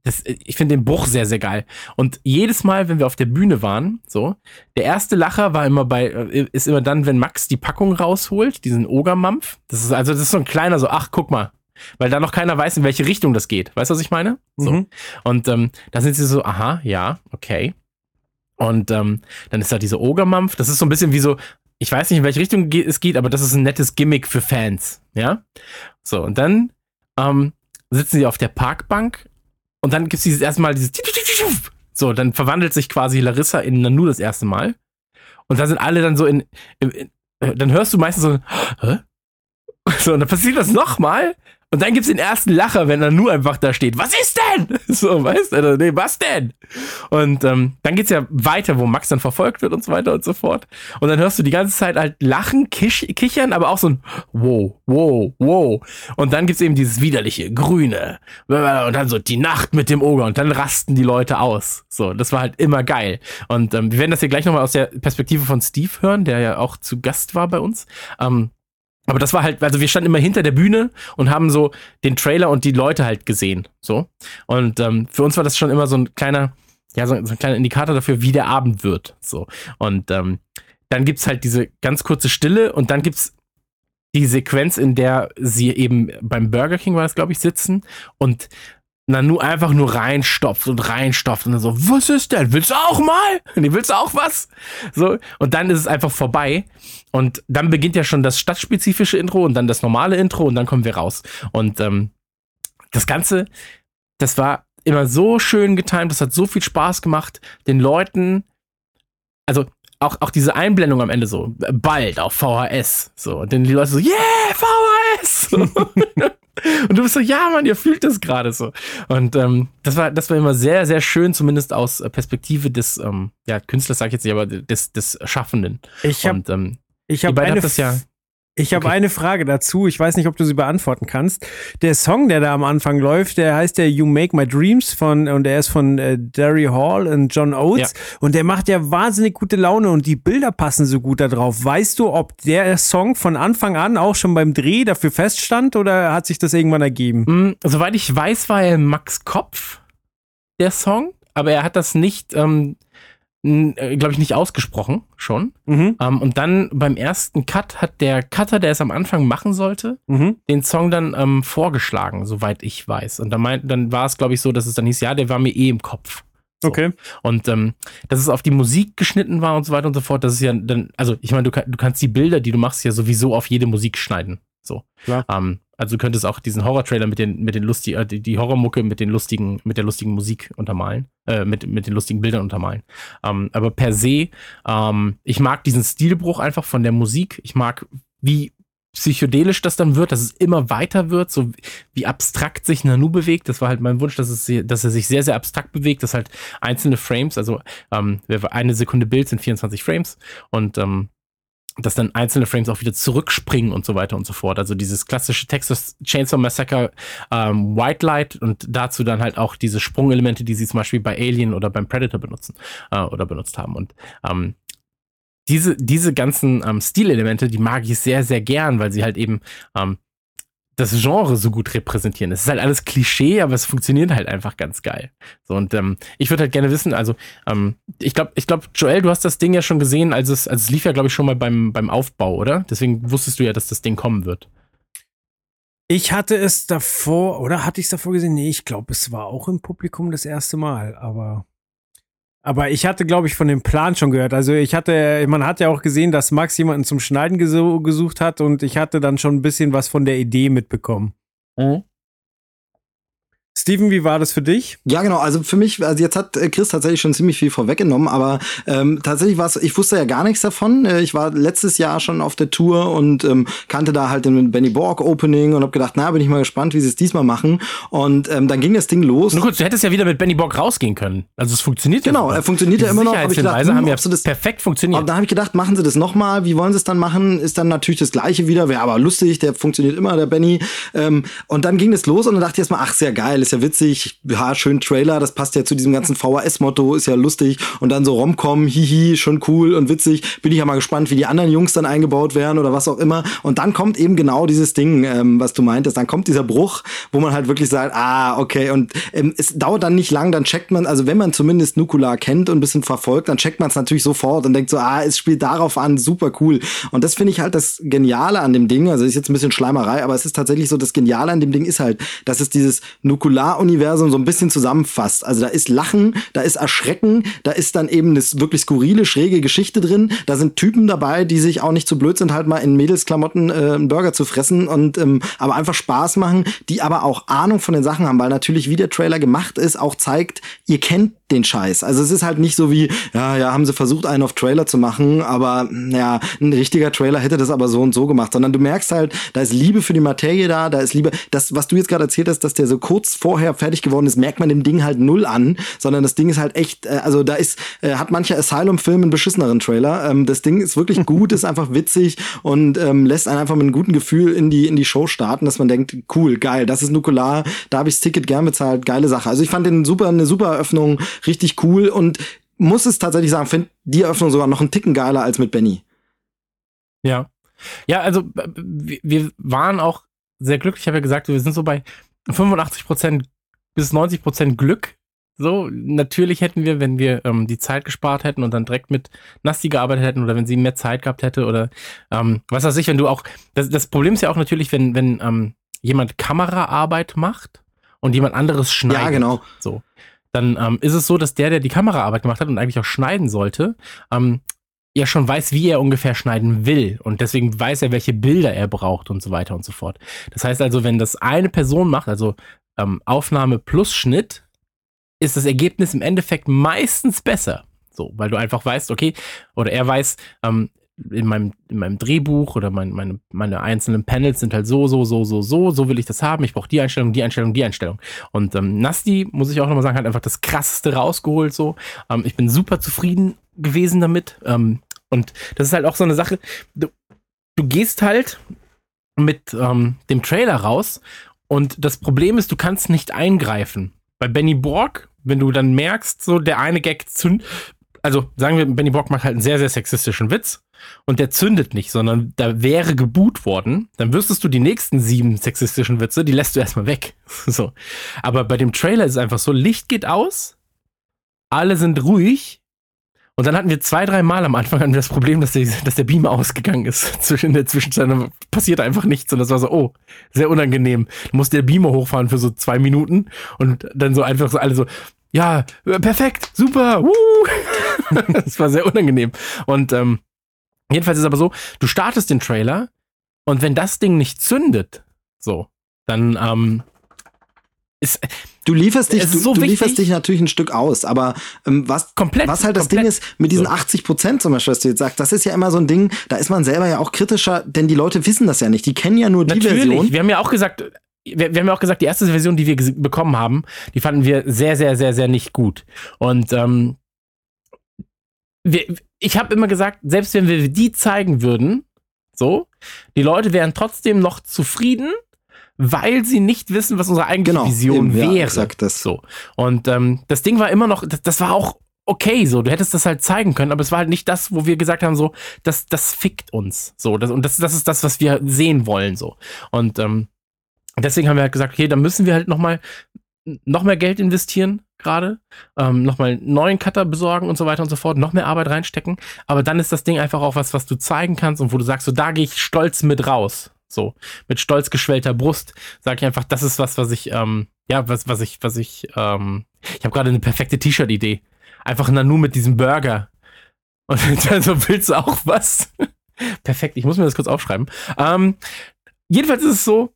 das, ich finde den Bruch sehr, sehr geil. Und jedes Mal, wenn wir auf der Bühne waren, so, der erste Lacher war immer bei, äh, ist immer dann, wenn Max die Packung rausholt, diesen Ogermampf. Das ist also, das ist so ein kleiner, so, ach, guck mal. Weil da noch keiner weiß, in welche Richtung das geht. Weißt du, was ich meine? So. Mhm. Und ähm, da sind sie so, aha, ja, okay. Und ähm, dann ist da diese Ogermampf. Das ist so ein bisschen wie so, ich weiß nicht, in welche Richtung es geht, aber das ist ein nettes Gimmick für Fans. Ja. So, und dann ähm, sitzen sie auf der Parkbank und dann gibt's dieses erste Mal dieses so, dann verwandelt sich quasi Larissa in Nanu das erste Mal. Und da sind alle dann so in, in, in dann hörst du meistens so, hä? So, und dann passiert das nochmal. Und dann gibt's den ersten Lacher, wenn Nanu einfach da steht. Was ist denn? So, weißt du? Nee, was denn? Und ähm, dann geht's ja weiter, wo Max dann verfolgt wird und so weiter und so fort. Und dann hörst du die ganze Zeit halt lachen, kisch, kichern, aber auch so ein wow, wow, wow. Und dann gibt's eben dieses widerliche Grüne. Und dann so die Nacht mit dem Oger. Und dann rasten die Leute aus. So, das war halt immer geil. Und ähm, wir werden das hier gleich nochmal aus der Perspektive von Steve hören, der ja auch zu Gast war bei uns. Ähm, aber das war halt, also wir standen immer hinter der Bühne und haben so den Trailer und die Leute halt gesehen. So. Und ähm, für uns war das schon immer so ein kleiner, ja, so, so ein kleiner Indikator dafür, wie der Abend wird. So. Und ähm, dann gibt's halt diese ganz kurze Stille und dann gibt's die Sequenz, in der sie eben beim Burger King war das, glaube ich, sitzen und Nanu einfach nur reinstopft und reinstopft und dann so, was ist denn? Willst du auch mal? Nee, willst du auch was? So, und dann ist es einfach vorbei. Und dann beginnt ja schon das stadtspezifische Intro und dann das normale Intro und dann kommen wir raus. Und ähm, das Ganze, das war immer so schön getimt, das hat so viel Spaß gemacht, den Leuten, also auch, auch diese Einblendung am Ende so, bald auf VHS. So, und dann die Leute so, yeah, VHS! So. und du bist so, ja, Mann, ihr fühlt das gerade so. Und ähm, das war, das war immer sehr, sehr schön, zumindest aus äh, Perspektive des, ähm, ja, Künstlers sag ich jetzt nicht, aber des, des Schaffenden. Ich habe und ähm, ich ihr hab beide eine ja. Ich habe Okay. eine Frage dazu. Ich weiß nicht, ob du sie beantworten kannst. Der Song, der da am Anfang läuft, der heißt ja You Make My Dreams von und der ist von äh, Derry Hall und John Oates und der macht ja wahnsinnig gute Laune und die Bilder passen so gut da drauf. Weißt du, ob der Song von Anfang an auch schon beim Dreh dafür feststand oder hat sich das irgendwann ergeben? Mm, soweit ich weiß, war er Max Kopf, der Song, aber er hat das nicht, ähm, glaube ich, nicht ausgesprochen schon. Mhm. Ähm, und dann beim ersten Cut hat der Cutter, der es am Anfang machen sollte, Mhm. den Song dann ähm, vorgeschlagen, soweit ich weiß. Und dann, meint, dann war es, glaube ich, so, dass es dann hieß, ja, der war mir eh im Kopf. So. Okay. Und ähm, dass es auf die Musik geschnitten war und so weiter und so fort, das ist ja dann, also ich meine, du, kann, du kannst die Bilder, die du machst, ja sowieso auf jede Musik schneiden. So. Klar. Ähm, also du könntest auch diesen Horror-Trailer mit den, mit den lustigen, äh, die, Horrormucke mit den lustigen, mit der lustigen Musik untermalen, äh, mit, mit den lustigen Bildern untermalen. Ähm, aber per se, ähm, ich mag diesen Stilbruch einfach von der Musik. Ich mag, wie psychedelisch das dann wird, dass es immer weiter wird, so wie abstrakt sich Nanu bewegt. Das war halt mein Wunsch, dass, es, dass er sich sehr, sehr abstrakt bewegt, dass halt einzelne Frames, also ähm, eine Sekunde Bild sind 24 Frames und ähm, dass dann einzelne Frames auch wieder zurückspringen und so weiter und so fort. Also dieses klassische Texas Chainsaw Massacre ähm, White Light und dazu dann halt auch diese Sprungelemente, die sie zum Beispiel bei Alien oder beim Predator benutzen äh, oder benutzt haben. Und ähm, diese, diese ganzen ähm, Stilelemente, die mag ich sehr, sehr gern, weil sie halt eben ähm, das Genre so gut repräsentieren. Es ist halt alles Klischee, aber es funktioniert halt einfach ganz geil. So, und ähm, ich würde halt gerne wissen, also, ähm, ich glaube, ich glaube, Joel, du hast das Ding ja schon gesehen, als es, also es lief ja, glaube ich, schon mal beim, beim Aufbau, oder? Deswegen wusstest du ja, dass das Ding kommen wird. Ich hatte es davor, oder hatte ich es davor gesehen? Nee, ich glaube, es war auch im Publikum das erste Mal, aber Aber ich hatte, glaube ich, von dem Plan schon gehört. Also ich hatte, man hat ja auch gesehen, dass Max jemanden zum Schneiden gesucht hat und ich hatte dann schon ein bisschen was von der Idee mitbekommen. Mhm. Steven, wie war das für dich? Ja, genau. Also für mich, also jetzt hat äh, Chris tatsächlich schon ziemlich viel vorweggenommen, aber ähm, tatsächlich war es, ich wusste ja gar nichts davon. Äh, ich war letztes Jahr schon auf der Tour und ähm, kannte da halt den Benny Borg Opening und habe gedacht, na, bin ich mal gespannt, wie sie es diesmal machen. Und ähm, dann ging das Ding los. Nur kurz, du hättest ja wieder mit Benny Borg rausgehen können. Also es funktioniert genau, ja. Genau, er funktioniert ja immer noch. Hab ich gedacht, hm, haben ja das perfekt funktioniert. Und da habe ich gedacht, machen sie das nochmal. Wie wollen sie es dann machen? Ist dann natürlich das Gleiche wieder. Wäre aber lustig. Der funktioniert immer, der Benny. Ähm, und dann ging es los und dann dachte ich erstmal, ach, sehr geil, ist ja witzig ja, schön Trailer, das passt ja zu diesem ganzen VHS-Motto, ist ja lustig. Und dann so Romcom, hihi, schon cool und witzig. Bin ich ja mal gespannt, wie die anderen Jungs dann eingebaut werden oder was auch immer. Und dann kommt eben genau dieses Ding, ähm, was du meintest. Dann kommt dieser Bruch, wo man halt wirklich sagt, ah, okay. Und ähm, es dauert dann nicht lang, dann checkt man, also wenn man zumindest Nukular kennt und ein bisschen verfolgt, dann checkt man es natürlich sofort und denkt so, ah, es spielt darauf an, super cool. Und das finde ich halt das Geniale an dem Ding. Also ist jetzt ein bisschen Schleimerei, aber es ist tatsächlich so, das Geniale an dem Ding ist halt, dass es dieses Nukular-Universum so ein bisschen zusammenfasst. Also da ist Lachen, da ist Erschrecken, da ist dann eben eine wirklich skurrile, schräge Geschichte drin. Da sind Typen dabei, die sich auch nicht zu blöd sind, halt mal in Mädelsklamotten äh, einen Burger zu fressen und ähm, aber einfach Spaß machen, die aber auch Ahnung von den Sachen haben, weil natürlich, wie der Trailer gemacht ist, auch zeigt, ihr kennt den Scheiß. Also es ist halt nicht so wie, ja, ja, haben sie versucht, einen auf Trailer zu machen, aber ja, ein richtiger Trailer hätte das aber so und so gemacht, sondern du merkst halt, da ist Liebe für die Materie da, da ist Liebe, das, was du jetzt gerade erzählt hast, dass der so kurz vorher fertig geworden ist, merkt man dem Ding halt null an, sondern das Ding ist halt echt, äh, also da ist, äh, hat mancher Asylum-Film einen beschisseneren Trailer. Ähm, das Ding ist wirklich gut, ist einfach witzig und ähm, lässt einen einfach mit einem guten Gefühl in die, in die Show starten, dass man denkt, cool, geil, das ist Nukular, da habe ich das Ticket gern bezahlt, geile Sache. Also ich fand den super, eine super Eröffnung, richtig cool und muss es tatsächlich sagen, finde die Eröffnung sogar noch einen Ticken geiler als mit Benny. Ja. Ja, also wir waren auch sehr glücklich. Ich habe ja gesagt, wir sind so bei 85 bis 90% Glück. So, natürlich hätten wir, wenn wir ähm, die Zeit gespart hätten und dann direkt mit Nasti gearbeitet hätten oder wenn sie mehr Zeit gehabt hätte oder ähm, was weiß ich, wenn du auch, das, das Problem ist ja auch natürlich, wenn, wenn ähm, jemand Kameraarbeit macht und jemand anderes schneidet. Ja, genau. So dann ähm, ist es so, dass der, der die Kameraarbeit gemacht hat und eigentlich auch schneiden sollte, ähm, ja schon weiß, wie er ungefähr schneiden will. Und deswegen weiß er, welche Bilder er braucht und so weiter und so fort. Das heißt also, wenn das eine Person macht, also ähm, Aufnahme plus Schnitt, ist das Ergebnis im Endeffekt meistens besser. So, weil du einfach weißt, okay, oder er weiß, ähm, in meinem, in meinem Drehbuch oder mein, meine, meine einzelnen Panels sind halt so, so, so, so, so, so will ich das haben. Ich brauche die Einstellung, die Einstellung, die Einstellung. Und ähm, Nasti, muss ich auch nochmal sagen, hat einfach das krasseste rausgeholt. So, ähm, ich bin super zufrieden gewesen damit. Ähm, und das ist halt auch so eine Sache. Du, du gehst halt mit ähm, dem Trailer raus und das Problem ist, du kannst nicht eingreifen. Bei Benny Borg, wenn du dann merkst, so der eine Gag zünd, also sagen wir, Benny Borg macht halt einen sehr, sehr sexistischen Witz und der zündet nicht, sondern da wäre geboot worden, dann wüsstest du die nächsten sieben sexistischen Witze, die lässt du erstmal weg. so. Aber bei dem Trailer ist es einfach so, Licht geht aus, alle sind ruhig und dann hatten wir zwei, drei Mal am Anfang hatten wir das Problem, dass der, dass der Beamer ausgegangen ist. In der Zwischenzeit passiert einfach nichts. Und das war so, oh, sehr unangenehm. Da musste der Beamer hochfahren für so zwei Minuten und dann so einfach so alle so, ja, perfekt, super, wuh. das war sehr unangenehm. Und ähm, jedenfalls ist es aber so, du startest den Trailer und wenn das Ding nicht zündet, so, dann ähm, ist du lieferst dich, du, so du lieferst dich natürlich ein Stück aus, aber ähm, was, komplett, was halt das komplett. Ding ist, mit diesen so. 80 Prozent zum Beispiel, was du jetzt sagst, das ist ja immer so ein Ding, da ist man selber ja auch kritischer, denn die Leute wissen das ja nicht, die kennen ja nur die natürlich. Version. Wir haben ja auch gesagt, wir, wir, haben ja auch gesagt, die erste Version, die wir bekommen haben, die fanden wir sehr, sehr, sehr, sehr nicht gut. Und ähm, wir, ich habe immer gesagt, selbst wenn wir die zeigen würden, so, die Leute wären trotzdem noch zufrieden, weil sie nicht wissen, was unsere eigentliche genau, Vision eben, wäre. Ja, exakt das. So. Und ähm, das Ding war immer noch, das, das war auch okay, so, du hättest das halt zeigen können, aber es war halt nicht das, wo wir gesagt haben, so, das, das fickt uns. So, das, und das, das ist das, was wir sehen wollen, so. Und ähm, deswegen haben wir halt gesagt, okay, dann müssen wir halt nochmal noch mehr Geld investieren gerade, ähm, nochmal einen neuen Cutter besorgen und so weiter und so fort, noch mehr Arbeit reinstecken. Aber dann ist das Ding einfach auch was, was du zeigen kannst und wo du sagst, so da gehe ich stolz mit raus. So, mit stolz geschwellter Brust sage ich einfach, das ist was, was ich, ähm, ja, was, was ich, was ich, ähm, ich habe gerade eine perfekte T-Shirt-Idee. einfach Nanu mit diesem Burger. Und dann so, willst du auch was? Perfekt, ich muss mir das kurz aufschreiben. Ähm, jedenfalls ist es so,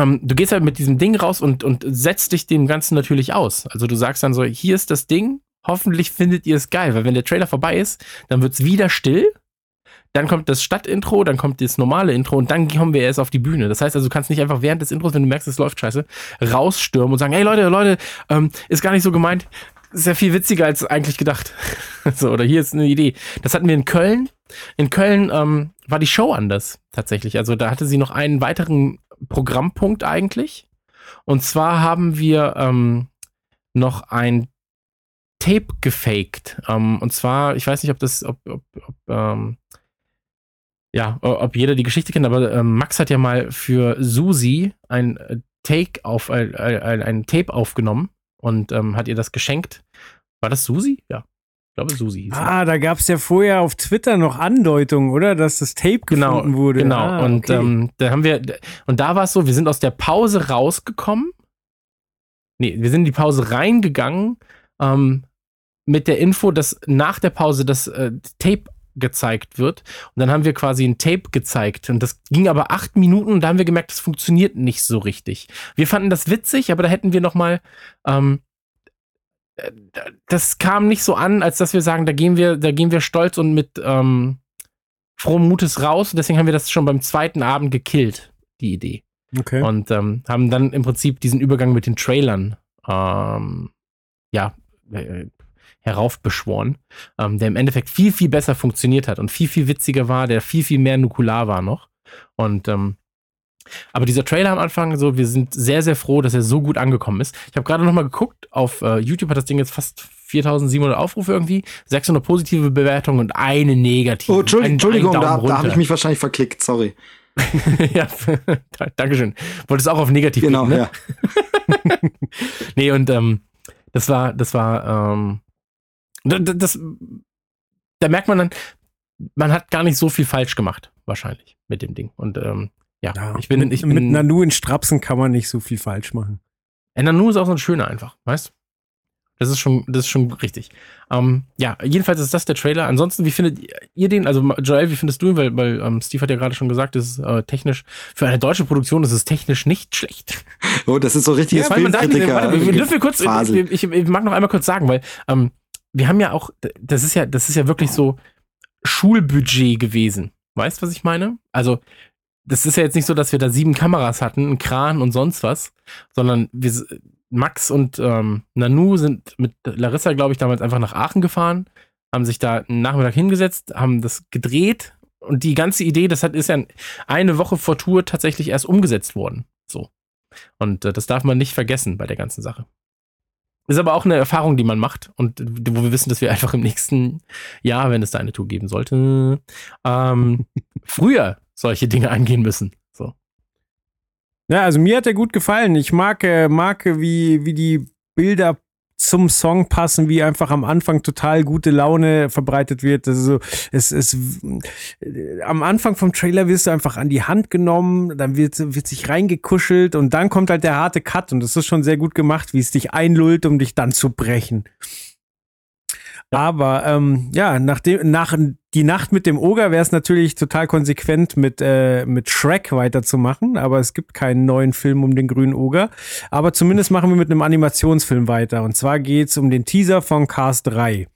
ähm, du gehst halt mit diesem Ding raus und, und setzt dich dem Ganzen natürlich aus. Also du sagst dann so, hier ist das Ding, hoffentlich findet ihr es geil, weil wenn der Trailer vorbei ist, dann wird es wieder still. Dann kommt das Stadtintro, dann kommt das normale Intro und dann kommen wir erst auf die Bühne. Das heißt also, du kannst nicht einfach während des Intros, wenn du merkst, es läuft scheiße, rausstürmen und sagen, hey Leute, Leute, ähm, ist gar nicht so gemeint. Ist ja viel witziger als eigentlich gedacht. so, oder hier ist eine Idee. Das hatten wir in Köln. In Köln ähm, war die Show anders, tatsächlich. Also da hatte sie noch einen weiteren Programmpunkt eigentlich. Und zwar haben wir ähm, noch ein Tape gefaked. Ähm, und zwar, ich weiß nicht, ob das, ob, ob, ob ähm, ja, ob jeder die Geschichte kennt, aber ähm, Max hat ja mal für Susi ein äh, Take auf, ein, ein, ein Tape aufgenommen und ähm, hat ihr das geschenkt. War das Susi? Ja. Ich glaube, Susi hieß Ah, da gab es ja vorher auf Twitter noch Andeutungen, oder? Dass das Tape genau, gefunden wurde. Genau. Ah, und okay. ähm, da haben wir, und da war es so, wir sind aus der Pause rausgekommen. Nee, wir sind in die Pause reingegangen ähm, mit der Info, dass nach der Pause das äh, Tape gezeigt wird. Und dann haben wir quasi ein Tape gezeigt. Und das ging aber acht Minuten und da haben wir gemerkt, das funktioniert nicht so richtig. Wir fanden das witzig, aber da hätten wir noch mal ähm, äh, das kam nicht so an, als dass wir sagen, da gehen wir, da gehen wir stolz und mit ähm, frohem Mutes raus. Und deswegen haben wir das schon beim zweiten Abend gekillt, die Idee. okay. Und ähm, haben dann im Prinzip diesen Übergang mit den Trailern ähm, ja, äh, heraufbeschworen, ähm, der im Endeffekt viel, viel besser funktioniert hat und viel, viel witziger war, der viel, viel mehr nukular war noch. Und ähm, aber dieser Trailer am Anfang, so, wir sind sehr, sehr froh, dass er so gut angekommen ist. Ich habe gerade noch mal geguckt, auf äh, YouTube hat das Ding jetzt fast 4700 Aufrufe irgendwie, 600 positive Bewertungen und eine negative. Oh, Entschuldigung, Ein- Entschuldigung da, da habe ich mich wahrscheinlich verklickt, sorry. ja, Dankeschön. Wolltest auch auf negativ Genau, klicken, ne? ja. Nee, und ähm, das war, das war, ähm, da- da- das, da merkt man dann, man hat gar nicht so viel falsch gemacht, wahrscheinlich, mit dem Ding. Und ähm, ja, Ja, ich bin, ich mit bin, Nanu in Strapsen kann man nicht so viel falsch machen. Äh, Nanu ist auch so ein schöner einfach, weißt Das ist schon, das ist schon richtig. Ähm, ja, jedenfalls ist das der Trailer. Ansonsten, wie findet ihr den? Also, Joel, wie findest du ihn? Weil, weil ähm, Steve hat ja gerade schon gesagt, es ist äh, technisch, für eine deutsche Produktion ist es technisch nicht schlecht. Oh, das ist so richtiges Weil man darf nicht, warte, wir dürfen wir kurz, Fasel. ich, ich mag noch einmal kurz sagen, weil ähm, wir haben ja auch, das ist ja, das ist ja wirklich so Schulbudget gewesen. Weißt du, was ich meine? Also, das ist ja jetzt nicht so, dass wir da sieben Kameras hatten, einen Kran und sonst was, sondern wir, Max und ähm, Nanu sind mit Larissa, glaube ich, damals einfach nach Aachen gefahren, haben sich da einen Nachmittag hingesetzt, haben das gedreht und die ganze Idee, das hat, ist ja eine Woche vor Tour tatsächlich erst umgesetzt worden. So. Und äh, das darf man nicht vergessen bei der ganzen Sache. Ist aber auch eine Erfahrung, die man macht und wo wir wissen, dass wir einfach im nächsten Jahr, wenn es da eine Tour geben sollte, ähm, früher solche Dinge angehen müssen. So. Ja, also mir hat er gut gefallen. Ich mag, äh, mag wie, wie die Bilder zum Song passen, wie einfach am Anfang total gute Laune verbreitet wird. Also es es äh, am Anfang vom Trailer wirst du einfach an die Hand genommen, dann wird, wird sich reingekuschelt und dann kommt halt der harte Cut und das ist schon sehr gut gemacht, wie es dich einlullt, um dich dann zu brechen. Aber ähm, ja, nachdem, nach die Nacht mit dem Oger wäre es natürlich total konsequent mit, äh, mit Shrek weiterzumachen, aber es gibt keinen neuen Film um den grünen Oger. Aber zumindest machen wir mit einem Animationsfilm weiter. Und zwar geht's um den Teaser von Cars 3.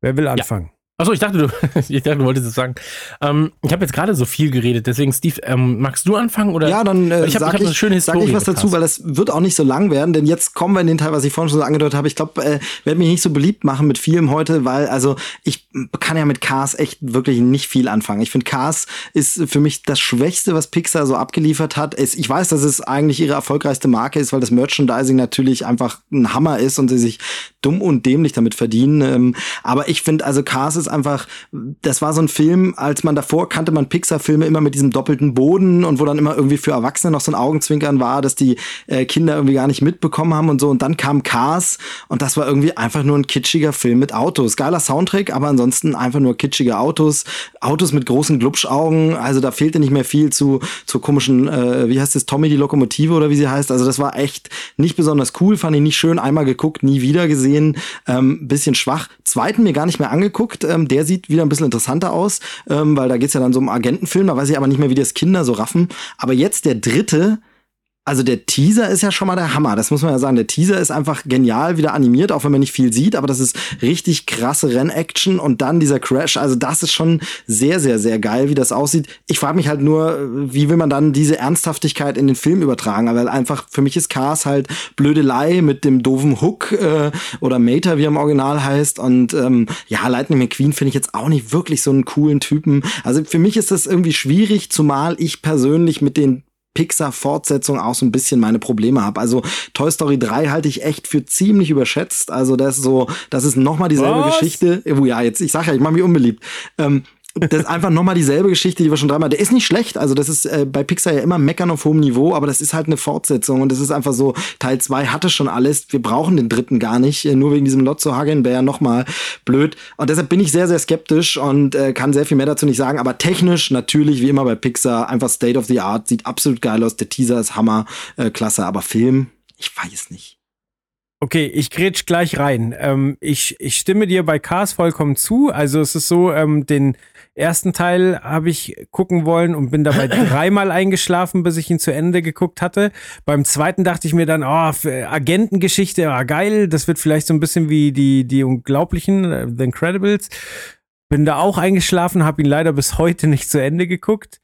Wer will anfangen? Achso, ich dachte, du, ich dachte, du wolltest es sagen. Ähm, ich habe jetzt gerade so viel geredet, deswegen, Steve, ähm, magst du anfangen? Oder? Ja, dann äh, ich habe sag, hab ich, eine schöne sag ich was dazu, weil das wird auch nicht so lang werden, denn jetzt kommen wir in den Teil, was ich vorhin schon so angedeutet habe. Ich glaube, äh, werde mich nicht so beliebt machen mit vielem heute, weil also ich kann ja mit Cars echt wirklich nicht viel anfangen. Ich finde, Cars ist für mich das Schwächste, was Pixar so abgeliefert hat. Ich weiß, dass es eigentlich ihre erfolgreichste Marke ist, weil das Merchandising natürlich einfach ein Hammer ist und sie sich dumm und dämlich damit verdienen. Ähm, aber ich finde, also Cars ist einfach, das war so ein Film, als man davor kannte man Pixar-Filme immer mit diesem doppelten Boden und wo dann immer irgendwie für Erwachsene noch so ein Augenzwinkern war, dass die äh, Kinder irgendwie gar nicht mitbekommen haben und so. Und dann kam Cars und das war irgendwie einfach nur ein kitschiger Film mit Autos. Geiler Soundtrack, aber ansonsten einfach nur kitschige Autos. Autos mit großen Glubschaugen. Also da fehlte nicht mehr viel zu, zur komischen, äh, wie heißt das, Tommy die Lokomotive oder wie sie heißt. Also das war echt nicht besonders cool, fand ich nicht schön. Einmal geguckt, nie wieder gesehen. Ähm, bisschen schwach. Zweiten mir gar nicht mehr angeguckt. Ähm, der sieht wieder ein bisschen interessanter aus, ähm, weil da geht's ja dann so um Agentenfilm. Da weiß ich aber nicht mehr, wie das Kinder so raffen. Aber jetzt der dritte, also der Teaser ist ja schon mal der Hammer. Das muss man ja sagen. Der Teaser ist einfach genial wieder animiert, auch wenn man nicht viel sieht, aber das ist richtig krasse Rennaction und dann dieser Crash. Also das ist schon sehr, sehr, sehr geil, wie das aussieht. Ich frage mich halt nur, wie will man dann diese Ernsthaftigkeit in den Film übertragen? Weil einfach für mich ist Cars halt Blödelei mit dem doofen Hook äh, oder Mater, wie er im Original heißt. Und ähm, ja, Lightning McQueen finde ich jetzt auch nicht wirklich so einen coolen Typen. Also für mich ist das irgendwie schwierig, zumal ich persönlich mit den Pixar-Fortsetzung auch so ein bisschen meine Probleme habe. Also Toy Story 3 halte ich echt für ziemlich überschätzt. Also das ist so, das ist nochmal dieselbe Was? Geschichte. Oh ja, jetzt, ich sag ja, ich mache mich unbeliebt. Ähm, das ist einfach nochmal dieselbe Geschichte, die wir schon dreimal. Der ist nicht schlecht. Also, das ist äh, bei Pixar ja immer meckern auf hohem Niveau, aber das ist halt eine Fortsetzung und das ist einfach so, Teil 2 hatte schon alles. Wir brauchen den dritten gar nicht. Äh, nur wegen diesem Lotso Hagen wäre ja nochmal blöd. Und deshalb bin ich sehr, sehr skeptisch und äh, kann sehr viel mehr dazu nicht sagen. Aber technisch natürlich, wie immer bei Pixar, einfach State of the Art. Sieht absolut geil aus. Der Teaser ist Hammer, äh, klasse. Aber Film, ich weiß nicht. Okay, ich grätsch gleich rein. Ähm, ich, ich stimme dir bei Cars vollkommen zu. Also es ist so, ähm, den ersten Teil habe ich gucken wollen und bin dabei dreimal eingeschlafen, bis ich ihn zu Ende geguckt hatte. Beim zweiten dachte ich mir dann, oh, Agentengeschichte, ah, geil, das wird vielleicht so ein bisschen wie die, die Unglaublichen, äh, The Incredibles. Bin da auch eingeschlafen, habe ihn leider bis heute nicht zu Ende geguckt.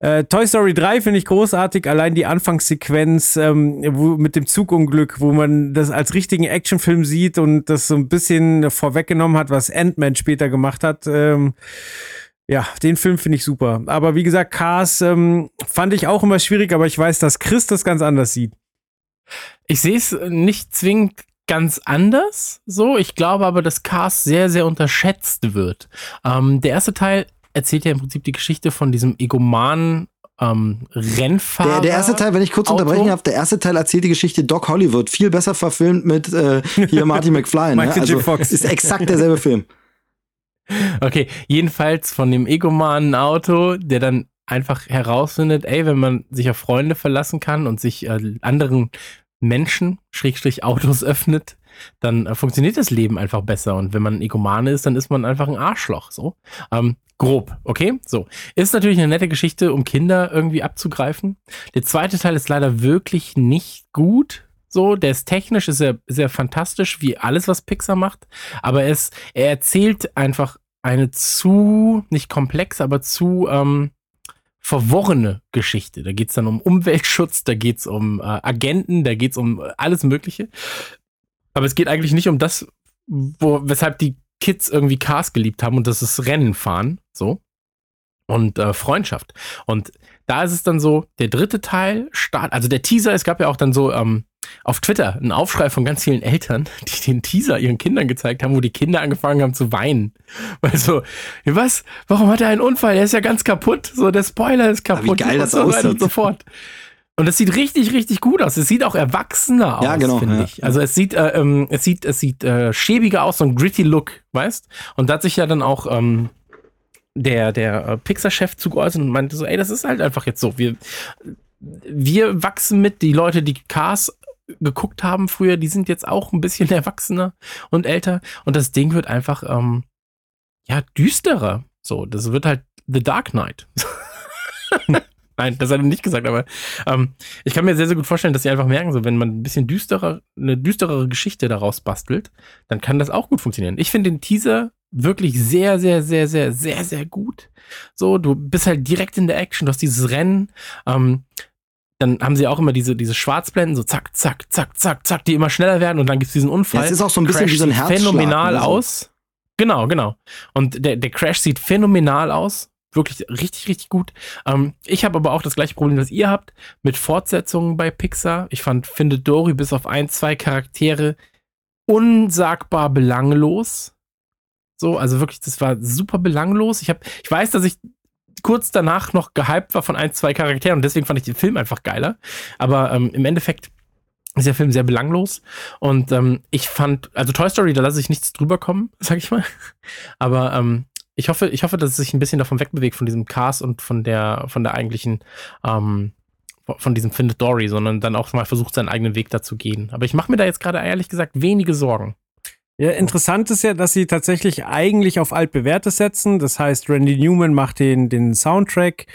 Äh, Toy Story 3 finde ich großartig, allein die Anfangssequenz ähm, wo, mit dem Zugunglück, wo man das als richtigen Actionfilm sieht und das so ein bisschen vorweggenommen hat, was Ant-Man später gemacht hat. Ähm, ja, den Film finde ich super. Aber wie gesagt, Cars ähm, fand ich auch immer schwierig, aber ich weiß, dass Chris das ganz anders sieht. Ich sehe es nicht zwingend ganz anders. So, ich glaube aber, dass Cars sehr, sehr unterschätzt wird. Ähm, der erste Teil erzählt ja im Prinzip die Geschichte von diesem egomanen ähm, Rennfahrer. Der, der erste Teil, wenn ich kurz Auto. unterbrechen darf, der erste Teil erzählt die Geschichte Doc Hollywood. Viel besser verfilmt mit äh, hier Marty McFly. Ne? Also, Fox. Ist exakt derselbe Film. Okay, jedenfalls von dem egomanen Auto, der dann einfach herausfindet, ey, wenn man sich auf Freunde verlassen kann und sich äh, anderen Menschen, Schrägstrich Autos öffnet, dann äh, funktioniert das Leben einfach besser. Und wenn man ein Egomane ist, dann ist man einfach ein Arschloch. So. Ähm, grob, okay? So. Ist natürlich eine nette Geschichte, um Kinder irgendwie abzugreifen. Der zweite Teil ist leider wirklich nicht gut. So, der ist technisch, ist er sehr fantastisch, wie alles, was Pixar macht. Aber es, er erzählt einfach eine zu, nicht komplex, aber zu ähm, verworrene Geschichte. Da geht's dann um Umweltschutz, da geht's um äh, Agenten, da geht's um äh, alles Mögliche. Aber es geht eigentlich nicht um das, wo, weshalb die Kids irgendwie Cars geliebt haben und das ist Rennen fahren, so. Und äh, Freundschaft. Und da ist es dann so, der dritte Teil start, also der Teaser, es gab ja auch dann so ähm, auf Twitter einen Aufschrei von ganz vielen Eltern, die den Teaser ihren Kindern gezeigt haben, wo die Kinder angefangen haben zu weinen. Weil so, was? Warum hat er einen Unfall? Der ist ja ganz kaputt. So, der Spoiler ist Aber wie kaputt. geil das so aussieht. und so fort. Und es sieht richtig, richtig gut aus. Es sieht auch erwachsener aus, Ja, genau, finde ja, ich. Also es sieht, äh, ähm, es sieht, es sieht äh, schäbiger aus, so ein gritty Look, weißt? Und da hat sich ja dann auch ähm, der, der äh, Pixar-Chef zu geäußert und meinte so, ey, das ist halt einfach jetzt so. Wir, wir wachsen mit, die Leute, die Cars geguckt haben früher, die sind jetzt auch ein bisschen erwachsener und älter. Und das Ding wird einfach, ähm, ja, düsterer. So, das wird halt The Dark Knight. Nein, das hat er nicht gesagt, aber ähm, ich kann mir sehr, sehr gut vorstellen, dass sie einfach merken, so wenn man ein bisschen düsterer, eine düsterere Geschichte daraus bastelt, dann kann das auch gut funktionieren. Ich finde den Teaser wirklich sehr, sehr, sehr, sehr, sehr, sehr gut. So, du bist halt direkt in der Action, du hast dieses Rennen, ähm, dann haben sie auch immer diese, diese Schwarzblenden, so zack, zack, zack, zack, zack, die immer schneller werden und dann gibt's diesen Unfall. Ja, es ist auch so ein bisschen Crash wie so ein sieht Herzschlag phänomenal so. aus. Genau, genau. Und der, der Crash sieht phänomenal aus. Wirklich richtig, richtig gut. Ähm, ich habe aber auch das gleiche Problem, das ihr habt, mit Fortsetzungen bei Pixar. Ich fand, finde Dory bis auf ein, zwei Charaktere unsagbar belanglos. So, also wirklich, das war super belanglos. Ich, hab, ich weiß, dass ich kurz danach noch gehypt war von ein, zwei Charakteren und deswegen fand ich den Film einfach geiler. Aber ähm, im Endeffekt ist der Film sehr belanglos. Und ähm, ich fand, also Toy Story, da lasse ich nichts drüber kommen, sag ich mal. Aber ähm, ich hoffe, ich hoffe, dass es sich ein bisschen davon wegbewegt, von diesem Cast und von der, von der eigentlichen, ähm, von diesem Findet Dory, sondern dann auch mal versucht, seinen eigenen Weg dazu gehen. Aber ich mache mir da jetzt gerade ehrlich gesagt wenige Sorgen. Ja, interessant ist ja, dass sie tatsächlich eigentlich auf altbewährtes setzen. Das heißt, Randy Newman macht den, den Soundtrack,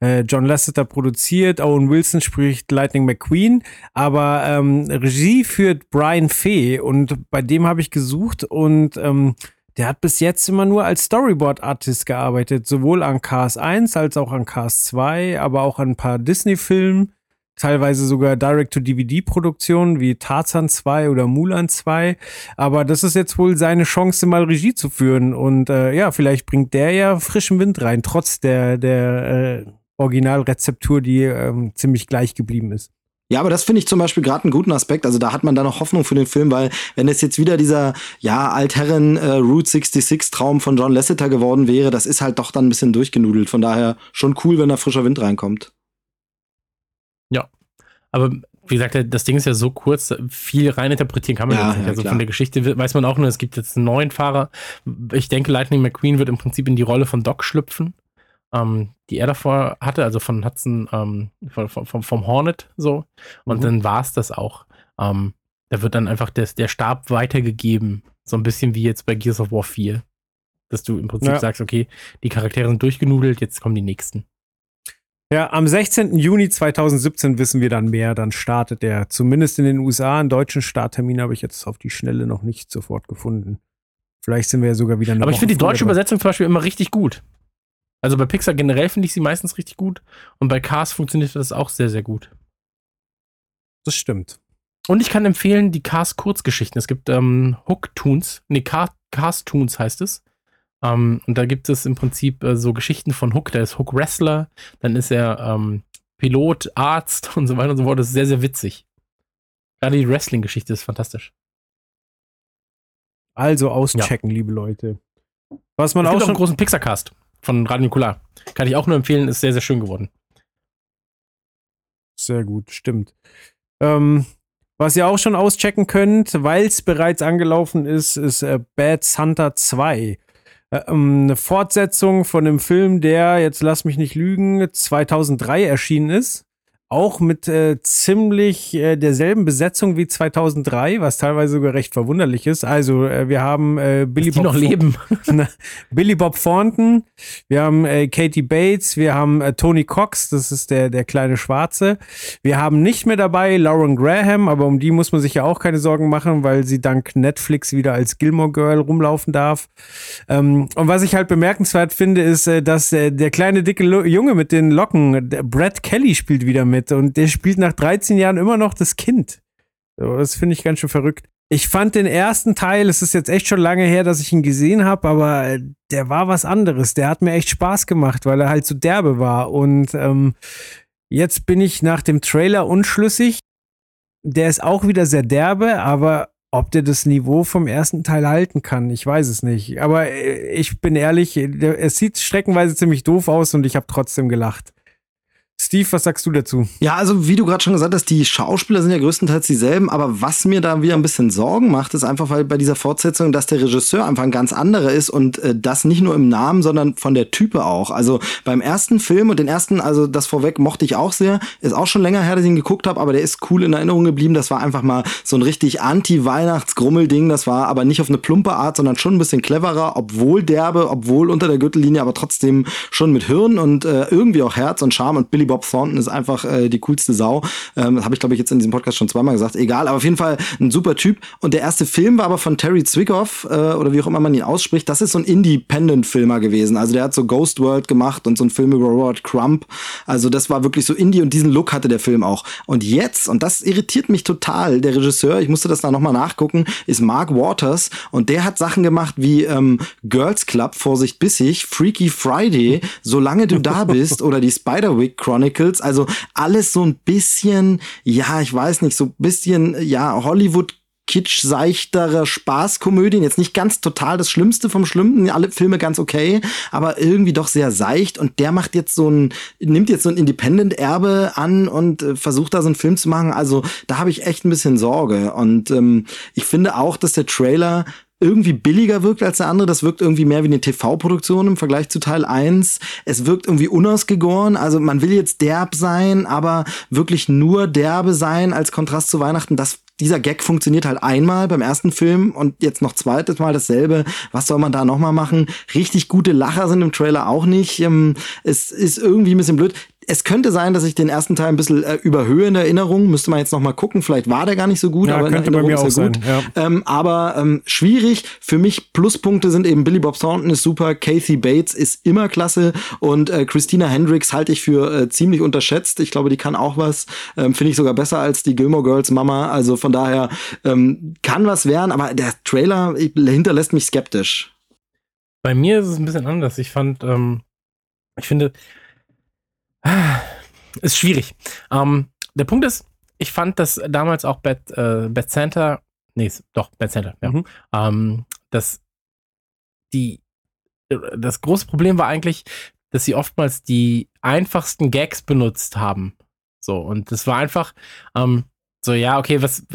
äh, John Lasseter produziert, Owen Wilson spricht Lightning McQueen, aber ähm, Regie führt Brian Fee und bei dem habe ich gesucht und ähm, der hat bis jetzt immer nur als Storyboard-Artist gearbeitet, sowohl an Cars 1 als auch an Cars 2, aber auch an ein paar Disney-Filmen teilweise sogar Direct-to-DVD-Produktionen wie Tarzan 2 oder Mulan 2. Aber das ist jetzt wohl seine Chance, mal Regie zu führen. Und äh, ja, vielleicht bringt der ja frischen Wind rein, trotz der, der äh, Originalrezeptur, die ähm, ziemlich gleich geblieben ist. Ja, aber das finde ich zum Beispiel gerade einen guten Aspekt. Also da hat man dann noch Hoffnung für den Film, weil wenn es jetzt wieder dieser ja Altherren äh, Route 66 Traum von John Lasseter geworden wäre, das ist halt doch dann ein bisschen durchgenudelt. Von daher schon cool, wenn da frischer Wind reinkommt. Ja. Aber wie gesagt, das Ding ist ja so kurz, viel reininterpretieren kann man ja, nicht. Also klar. von der Geschichte weiß man auch nur, es gibt jetzt einen neuen Fahrer. Ich denke, Lightning McQueen wird im Prinzip in die Rolle von Doc schlüpfen, ähm, die er davor hatte, also von Hudson, ähm, vom, vom, vom Hornet so. Und mhm. dann war es das auch. Ähm, da wird dann einfach des, der Stab weitergegeben. So ein bisschen wie jetzt bei Gears of War 4. Dass du im Prinzip ja. sagst, okay, die Charaktere sind durchgenudelt, jetzt kommen die nächsten. Ja, am 16. Juni 2017 wissen wir dann mehr. Dann startet der, zumindest in den USA, einen deutschen Starttermin habe ich jetzt auf die Schnelle noch nicht sofort gefunden. Vielleicht sind wir ja sogar wieder Aber ich finde die deutsche Übersetzung zum Beispiel immer richtig gut. Also bei Pixar generell finde ich sie meistens richtig gut. Und bei Cars funktioniert das auch sehr, sehr gut. Das stimmt. Und ich kann empfehlen, die Cars Kurzgeschichten. Es gibt ähm, Hook Toons, nee, Cars Toons heißt es. Ähm, und da gibt es im Prinzip äh, so Geschichten von Hook. Der ist Hook Wrestler, dann ist er ähm, Pilot, Arzt und so weiter und so fort. Das ist sehr, sehr witzig. Gerade die Wrestling-Geschichte ist fantastisch. Also auschecken, ja. liebe Leute. Was man es auch gibt schon auch einen großen Pixar-Cast von Radio Nukular. Kann ich auch nur empfehlen, ist sehr, sehr schön geworden. Sehr gut, stimmt. Ähm, was ihr auch schon auschecken könnt, weil es bereits angelaufen ist, ist äh, Bad Santa 2. Äh, ähm, eine Fortsetzung von einem Film, der, jetzt lass mich nicht lügen, 2003 erschienen ist auch mit äh, ziemlich äh, derselben Besetzung wie 2003, was teilweise sogar recht verwunderlich ist. Also äh, wir haben äh, Billy Bob noch leben. Billy Bob Thornton, wir haben äh, Katie Bates, wir haben äh, Tony Cox, das ist der der kleine Schwarze. Wir haben nicht mehr dabei Lauren Graham, aber um die muss man sich ja auch keine Sorgen machen, weil sie dank Netflix wieder als Gilmore Girl rumlaufen darf. Ähm, und was ich halt bemerkenswert finde, ist, äh, dass äh, der kleine dicke Junge mit den Locken, Brad Kelly spielt wieder mit mit und der spielt nach 13 Jahren immer noch das Kind. Das finde ich ganz schön verrückt. Ich fand den ersten Teil, es ist jetzt echt schon lange her, dass ich ihn gesehen habe, aber äh, der war was anderes. Der hat mir echt Spaß gemacht, weil er halt so derbe war. Und ähm, jetzt bin ich nach dem Trailer unschlüssig. Der ist auch wieder sehr derbe, aber ob der das Niveau vom ersten Teil halten kann, ich weiß es nicht. Aber äh, ich bin ehrlich, es sieht streckenweise ziemlich doof aus und ich habe trotzdem gelacht. Steve, was sagst du dazu? Ja, also wie du gerade schon gesagt hast, die Schauspieler sind ja größtenteils dieselben, aber was mir da wieder ein bisschen Sorgen macht, ist einfach, weil bei dieser Fortsetzung, dass der Regisseur einfach ein ganz anderer ist und äh, das nicht nur im Namen, sondern von der Type auch. Also beim ersten Film und den ersten, also das vorweg mochte ich auch sehr, ist auch schon länger her, dass ich ihn geguckt habe, aber der ist cool in Erinnerung geblieben. Das war einfach mal so ein richtig Anti-Weihnachts-Grummel-Ding. Das war aber nicht auf eine plumpe Art, sondern schon ein bisschen cleverer, obwohl derbe, obwohl unter der Gürtellinie, aber trotzdem schon mit Hirn und äh, irgendwie auch Herz und Charme und Billy Bob Thornton ist einfach äh, die coolste Sau. Ähm, habe ich, glaube ich, jetzt in diesem Podcast schon zweimal gesagt. Egal, aber auf jeden Fall ein super Typ. Und der erste Film war aber von Terry Zwickhoff, äh, oder wie auch immer man ihn ausspricht. Das ist so ein Independent-Filmer gewesen. Also der hat so Ghost World gemacht und so einen Film über Robert Crump. Also das war wirklich so Indie und diesen Look hatte der Film auch. Und jetzt, und das irritiert mich total, der Regisseur, ich musste das da nochmal nachgucken, ist Mark Waters und der hat Sachen gemacht wie ähm, Girls Club, Vorsicht bissig, Freaky Friday, Solange du da bist oder die Spiderwick Chronicles also alles so ein bisschen, ja, ich weiß nicht, so ein bisschen, ja, Hollywood kitsch-seichterer Spaßkomödien. Jetzt nicht ganz total das Schlimmste vom Schlimmsten, alle Filme ganz okay, aber irgendwie doch sehr seicht. Und der macht jetzt so ein, nimmt jetzt so ein Independent-Erbe an und äh, versucht da so einen Film zu machen. Also da habe ich echt ein bisschen Sorge. Und ähm, ich finde auch, dass der Trailer irgendwie billiger wirkt als der andere. Das wirkt irgendwie mehr wie eine TV-Produktion im Vergleich zu Teil 1. Es wirkt irgendwie unausgegoren. Also man will jetzt derb sein, aber wirklich nur derbe sein als Kontrast zu Weihnachten. Das dieser Gag funktioniert halt einmal beim ersten Film und jetzt noch zweites Mal dasselbe. Was soll man da nochmal machen? Richtig gute Lacher sind im Trailer auch nicht. Ähm, es ist irgendwie ein bisschen blöd es könnte sein, dass ich den ersten Teil ein bisschen äh, überhöhe in Erinnerung. Müsste man jetzt noch mal gucken. Vielleicht war der gar nicht so gut, ja, aber in könnte bei mir auch sein. Ja. Ähm, aber ähm, schwierig. Für mich Pluspunkte sind eben Billy Bob Thornton ist super, Kathy Bates ist immer klasse und äh, Christina Hendricks halte ich für äh, ziemlich unterschätzt. Ich glaube, die kann auch was. Ähm, Finde ich sogar besser als die Gilmore Girls Mama. Also von daher ähm, kann was werden, aber der Trailer hinterlässt mich skeptisch. Bei mir ist es ein bisschen anders. Ich fand, ähm, ich finde, ist schwierig. Ähm, der Punkt ist, ich fand das damals auch Bad, äh, Bad Center, nee, doch, Bad Center, ja. Mhm. Ähm, dass die, das große Problem war eigentlich, dass sie oftmals die einfachsten Gags benutzt haben. So, und das war einfach, ähm, so, ja, okay, was,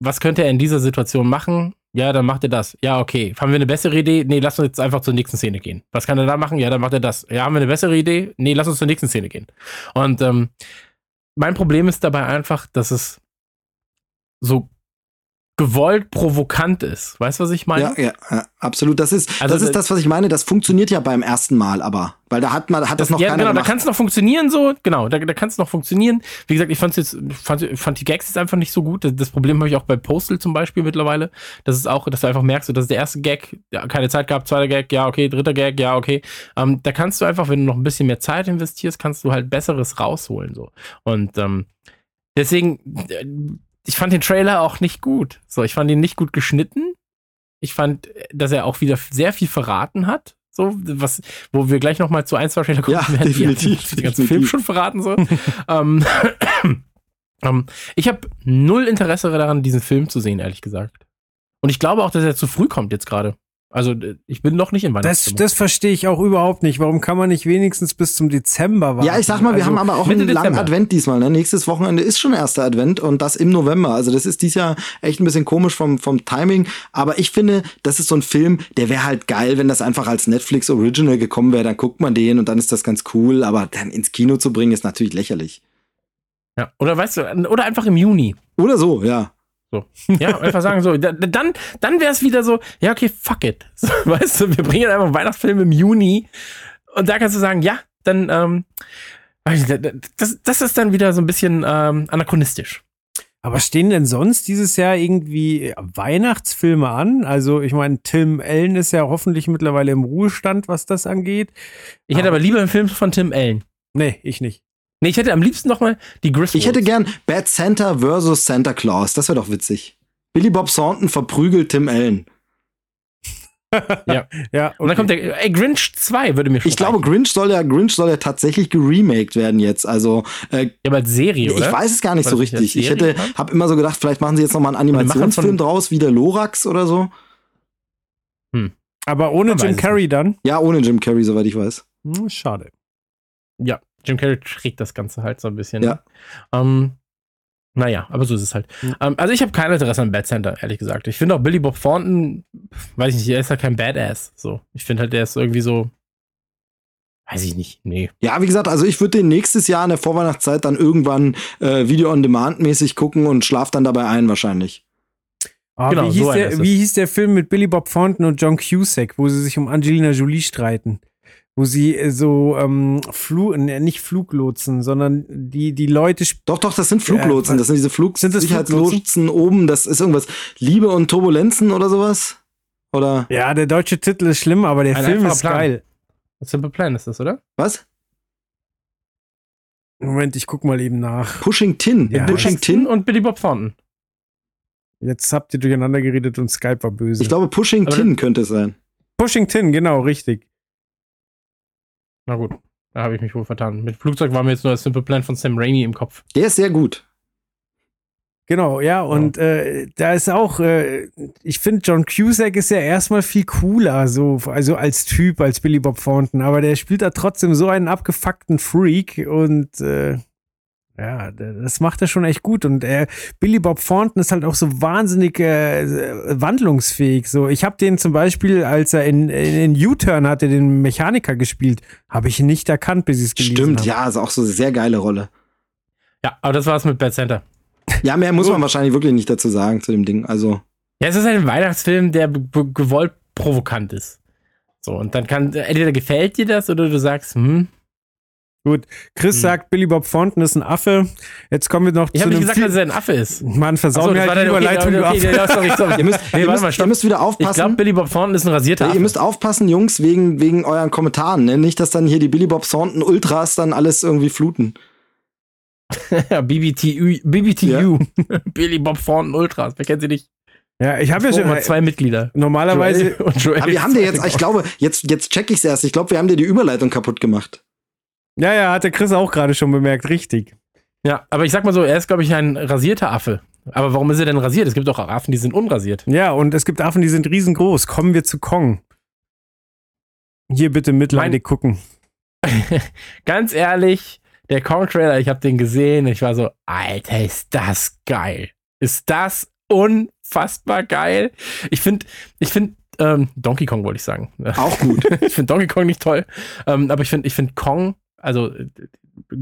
was könnte er in dieser Situation machen? Ja, dann macht er das. Ja, okay. Haben wir eine bessere Idee? Nee, lass uns jetzt einfach zur nächsten Szene gehen. Was kann er da machen? Ja, dann macht er das. Ja, haben wir eine bessere Idee? Nee, lass uns zur nächsten Szene gehen. Und ähm, mein Problem ist dabei einfach, dass es so gewollt provokant ist. Weißt du, was ich meine? Ja, ja, ja absolut. Das ist, also, das ist das, was ich meine. Das funktioniert ja beim ersten Mal, aber. Weil da hat man, hat das, das noch ja, keiner genau, gemacht. da kann es noch funktionieren so. Genau, da, da kann es noch funktionieren. Wie gesagt, ich fand's jetzt, fand, fand die Gags jetzt einfach nicht so gut. Das, das Problem habe ich auch bei Postal zum Beispiel mittlerweile. Das ist auch, dass du einfach merkst, dass der erste Gag, ja, keine Zeit gehabt, zweiter Gag, ja, okay, dritter Gag, ja, okay. Ähm, da kannst du einfach, wenn du noch ein bisschen mehr Zeit investierst, kannst du halt Besseres rausholen, so. Und, ähm, deswegen, ich fand den Trailer auch nicht gut. So, ich fand ihn nicht gut geschnitten. Ich fand, dass er auch wieder sehr viel verraten hat. So, was, wo wir gleich noch mal zu ein, zwei Trailer gucken ja, werden, definitiv, die den ganzen Film schon verraten. So. ähm, ähm, ich habe null Interesse daran, diesen Film zu sehen, ehrlich gesagt. Und ich glaube auch, dass er zu früh kommt jetzt gerade. Also ich bin noch nicht in Weihnachten. Das, das verstehe ich auch überhaupt nicht. Warum kann man nicht wenigstens bis zum Dezember warten? Ja, ich sag mal, wir also, haben aber auch einen langen Advent diesmal. Ne? Nächstes Wochenende ist schon erster Advent und das im November. Also das ist dieses Jahr echt ein bisschen komisch vom, vom Timing. Aber ich finde, das ist so ein Film, der wäre halt geil, wenn das einfach als Netflix Original gekommen wäre. Dann guckt man den und dann ist das ganz cool. Aber dann ins Kino zu bringen, ist natürlich lächerlich. Ja, oder weißt du, oder einfach im Juni. Oder so, ja. So. Ja, einfach sagen so, dann, dann wäre es wieder so, ja, okay, fuck it. So, weißt du, wir bringen einfach einen Weihnachtsfilm im Juni und da kannst du sagen, ja, dann, ähm, das, das ist dann wieder so ein bisschen ähm, anachronistisch. Aber stehen denn sonst dieses Jahr irgendwie Weihnachtsfilme an? Also, ich meine, Tim Allen ist ja hoffentlich mittlerweile im Ruhestand, was das angeht. Ich hätte aber lieber einen Film von Tim Allen. Nee, ich nicht. Nee, ich hätte am liebsten noch mal die Griswolds. Ich hätte gern Bad Santa versus Santa Claus. Das wäre doch witzig. Billy Bob Thornton verprügelt Tim Allen. ja. ja okay. Und dann kommt der ey, Grinch 2 würde mir schon Ich glaube, Grinch soll ja Grinch soll ja tatsächlich geremaked werden jetzt. Also äh, ja, aber als Serie, oder? Ich weiß es gar nicht War so richtig. Ich hätte habe immer so gedacht, vielleicht machen sie jetzt noch mal einen Animationsfilm draus, wie der Lorax oder so. Hm. Aber ohne Jim Carrey dann? Ja, ohne Jim Carrey, soweit ich weiß. Hm, schade. Ja, Jim Carrey trägt das Ganze halt so ein bisschen. Ja. Ähm, naja, aber so ist es halt. Mhm. Ähm, also ich habe kein Interesse an Bad Center, ehrlich gesagt. Ich finde auch Billy Bob Thornton, weiß ich nicht, er ist halt kein Badass. So. Ich finde halt, der ist irgendwie so. Weiß ich nicht, nee. Ja, wie gesagt, also ich würde den nächstes Jahr in der Vorweihnachtszeit dann irgendwann äh, Video-on-Demand-mäßig gucken und schlaf dann dabei ein wahrscheinlich. Ah, genau, wie, hieß so der, wie hieß der Film mit Billy Bob Thornton und John Cusack, wo sie sich um Angelina Jolie streiten? Wo sie äh, so ähm, Flu äh, nicht Fluglotsen, sondern die die Leute Doch, doch, das sind Fluglotsen, äh, das sind diese Flugsicherheitslotsen oben, das ist irgendwas Liebe und Turbulenzen oder sowas? Oder? Ja, der deutsche Titel ist schlimm, aber der Ein Film ist Plan. geil. Simple Plan ist das, oder? Was? Moment, ich guck mal eben nach. Pushing Tin. Ja. Pushing Tin und Billy Bob Thornton. Jetzt habt ihr durcheinander geredet und Skype war böse. Ich glaube, Pushing aber Tin könnte es sein. Pushing Tin, genau, richtig. Na gut, da habe ich mich wohl vertan. Mit Flugzeug war mir jetzt nur das Simple Plan von Sam Raimi im Kopf. Der ist sehr gut. Genau, ja, und äh, da ist auch, äh, ich finde, John Cusack ist ja erstmal viel cooler, so, also als Typ, als Billy Bob Thornton, aber der spielt da trotzdem so einen abgefuckten Freak und äh, ja, das macht er schon echt gut. Und äh, Billy Bob Thornton ist halt auch so wahnsinnig äh, wandlungsfähig. So, ich habe den zum Beispiel, als er in, in, in U-Turn hatte, den Mechaniker gespielt, habe ich ihn nicht erkannt, bis ich es gelesen Stimmt, hab. ja, ist auch so eine sehr geile Rolle. Ja, aber das war's mit Bad Center. Ja, mehr muss man wahrscheinlich wirklich nicht dazu sagen zu dem Ding. Also. Ja, es ist halt ein Weihnachtsfilm, der gewollt provokant ist. So, und dann kann, entweder gefällt dir das oder du sagst, hm. Chris Hm. sagt, Billy Bob Thornton ist ein Affe. Jetzt kommen wir noch Ich zu habe nicht gesagt, dass er ein Affe ist. Mann, versau Achso, mir halt die okay, Überleitung, okay, okay, ja, sorry, sorry. Ihr müsst, Nee, ihr, müsst, mal, ihr müsst wieder Ich aufpassen. glaube, Billy Bob Thornton ist ein rasierter Ja, Affe. ihr müsst aufpassen, Jungs, wegen, wegen euren Kommentaren. Ne? Nicht, dass dann hier die Billy Bob Thornton Ultras dann alles irgendwie fluten. ja, BBTU, BBTU. Billy Bob Thornton Ultras. Wer kennt sie nicht? Ja, ich habe ja schon mal zwei Mitglieder. normalerweise. Joel und Joel. Aber wir haben dir jetzt, ich glaube, jetzt, jetzt check ich's erst. Ich glaube, wir haben dir die Überleitung kaputt gemacht. Ja, ja, hat der Chris auch gerade schon bemerkt, richtig. Ja, aber ich sag mal so, er ist, glaube ich, ein rasierter Affe. Aber warum ist er denn rasiert? Es gibt auch Affen, die sind unrasiert. Ja, und es gibt Affen, die sind riesengroß. Kommen wir zu Kong. Hier bitte mitleidig gucken. Ganz ehrlich, der Kong-Trailer, ich habe den gesehen, ich war so, Alter, ist das geil. Ist das unfassbar geil. Ich finde, ich finde, ähm, Donkey Kong wollte ich sagen. Auch gut. ich finde Donkey Kong nicht toll. Ähm, aber ich finde, ich finde Kong, also äh,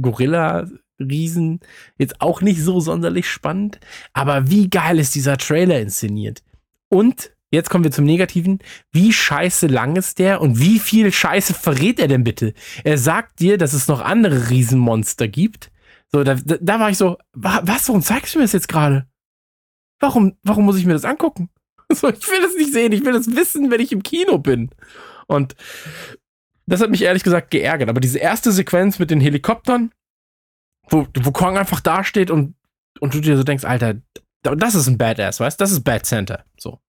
Gorilla, Riesen, jetzt auch nicht so sonderlich spannend. Aber wie geil ist dieser Trailer inszeniert? Und jetzt kommen wir zum Negativen. Wie scheiße lang ist der und wie viel Scheiße verrät er denn bitte? Er sagt dir, dass es noch andere Riesenmonster gibt. So, da, da, war ich so, wa- was, warum zeigst du mir das jetzt gerade? Warum, warum muss ich mir das angucken? So, ich will das nicht sehen, ich will das wissen, wenn ich im Kino bin. Und das hat mich ehrlich gesagt geärgert. Aber diese erste Sequenz mit den Helikoptern, wo, wo Kong einfach dasteht und, und du dir so denkst, Alter, das ist ein Badass, weißt du? Das ist Bad Center. So.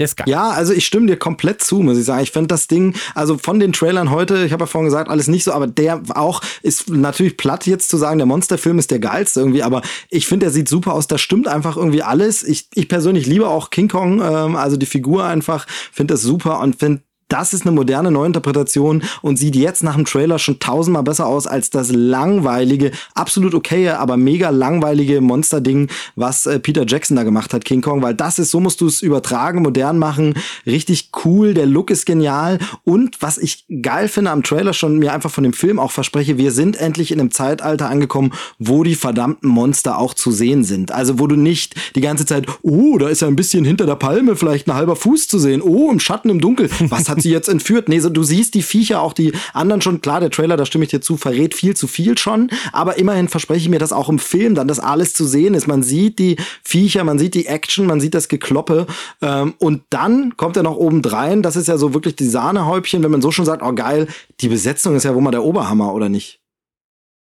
Ist geil. Ja, also ich stimme dir komplett zu, muss ich sagen. Ich finde das Ding, also von den Trailern heute, ich habe ja vorhin gesagt, alles nicht so, aber der auch ist natürlich platt jetzt zu sagen, der Monsterfilm ist der geilste irgendwie, aber ich finde, der sieht super aus, da stimmt einfach irgendwie alles. Ich, ich persönlich liebe auch King Kong, ähm, also die Figur einfach, finde das super und finde das ist eine moderne Neuinterpretation und sieht jetzt nach dem Trailer schon tausendmal besser aus als das langweilige, absolut okaye, aber mega langweilige Monster-Ding, was äh, Peter Jackson da gemacht hat, King Kong, weil das ist, so musst du es übertragen, modern machen, richtig cool, der Look ist genial und was ich geil finde am Trailer schon mir einfach von dem Film auch verspreche, wir sind endlich in einem Zeitalter angekommen, wo die verdammten Monster auch zu sehen sind. Also wo du nicht die ganze Zeit, oh, da ist ja ein bisschen hinter der Palme vielleicht ein halber Fuß zu sehen, oh, im Schatten, im Dunkel, was hat sie jetzt entführt? Nee, so, du siehst die Viecher, auch die anderen schon, klar, der Trailer, da stimme ich dir zu, verrät viel zu viel schon, aber immerhin verspreche ich mir, dass auch im Film dann das alles zu sehen ist. Man sieht die Viecher, man sieht die Action, man sieht das Gekloppe ähm, und dann kommt er noch obendrein, das ist ja so wirklich die Sahnehäubchen, wenn man so schon sagt, oh geil, die Besetzung ist ja wohl mal der Oberhammer, oder nicht?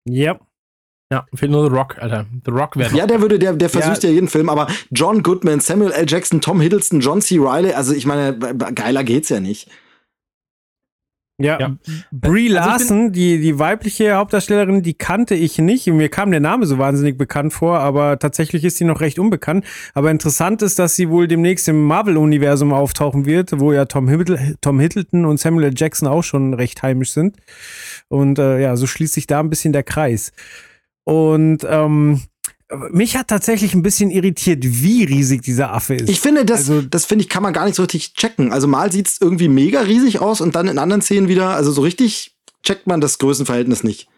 Ja. Ja, fehlt nur The Rock, Alter. The Rock wäre Ja, der würde, der, der versüßt ja. jeden Film, aber John Goodman, Samuel L. Jackson, Tom Hiddleston, John C. Reilly, also ich meine, geiler geht's ja nicht. Ja, Ja. Brie Also Larson, die, die weibliche Hauptdarstellerin, die kannte ich nicht. Mir kam der Name so wahnsinnig bekannt vor, aber tatsächlich ist sie noch recht unbekannt. Aber interessant ist, dass sie wohl demnächst im Marvel-Universum auftauchen wird, wo ja Tom, Hiddle, Tom Hiddleton und Samuel L. Jackson auch schon recht heimisch sind. Und äh, ja, so schließt sich da ein bisschen der Kreis. Und ähm, mich hat tatsächlich ein bisschen irritiert, wie riesig dieser Affe ist. Ich finde, das, Also- das finde ich, kann man gar nicht so richtig checken. Also mal sieht's irgendwie mega riesig aus und dann in anderen Szenen wieder, also so richtig checkt man das Größenverhältnis nicht.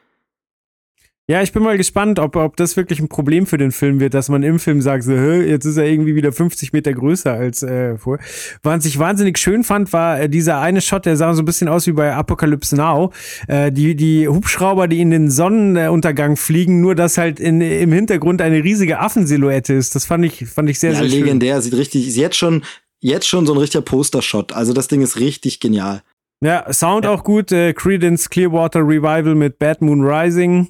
Ja, ich bin mal gespannt, ob, ob das wirklich ein Problem für den Film wird, dass man im Film sagt, so, jetzt ist er irgendwie wieder 50 Meter größer als äh, vorher. Was ich wahnsinnig schön fand, war äh, dieser eine Shot, der sah so ein bisschen aus wie bei Apocalypse Now. Äh, die, die Hubschrauber, die in den Sonnenuntergang fliegen, nur dass halt in, im Hintergrund eine riesige Affensilhouette ist. Das fand ich, fand ich sehr, Ja, sehr schön. legendär, sieht richtig, ist jetzt schon, jetzt schon so ein richtiger Poster-Shot. Also das Ding ist richtig genial. Ja, Sound auch gut. Äh, Credence Clearwater Revival mit Bad Moon Rising.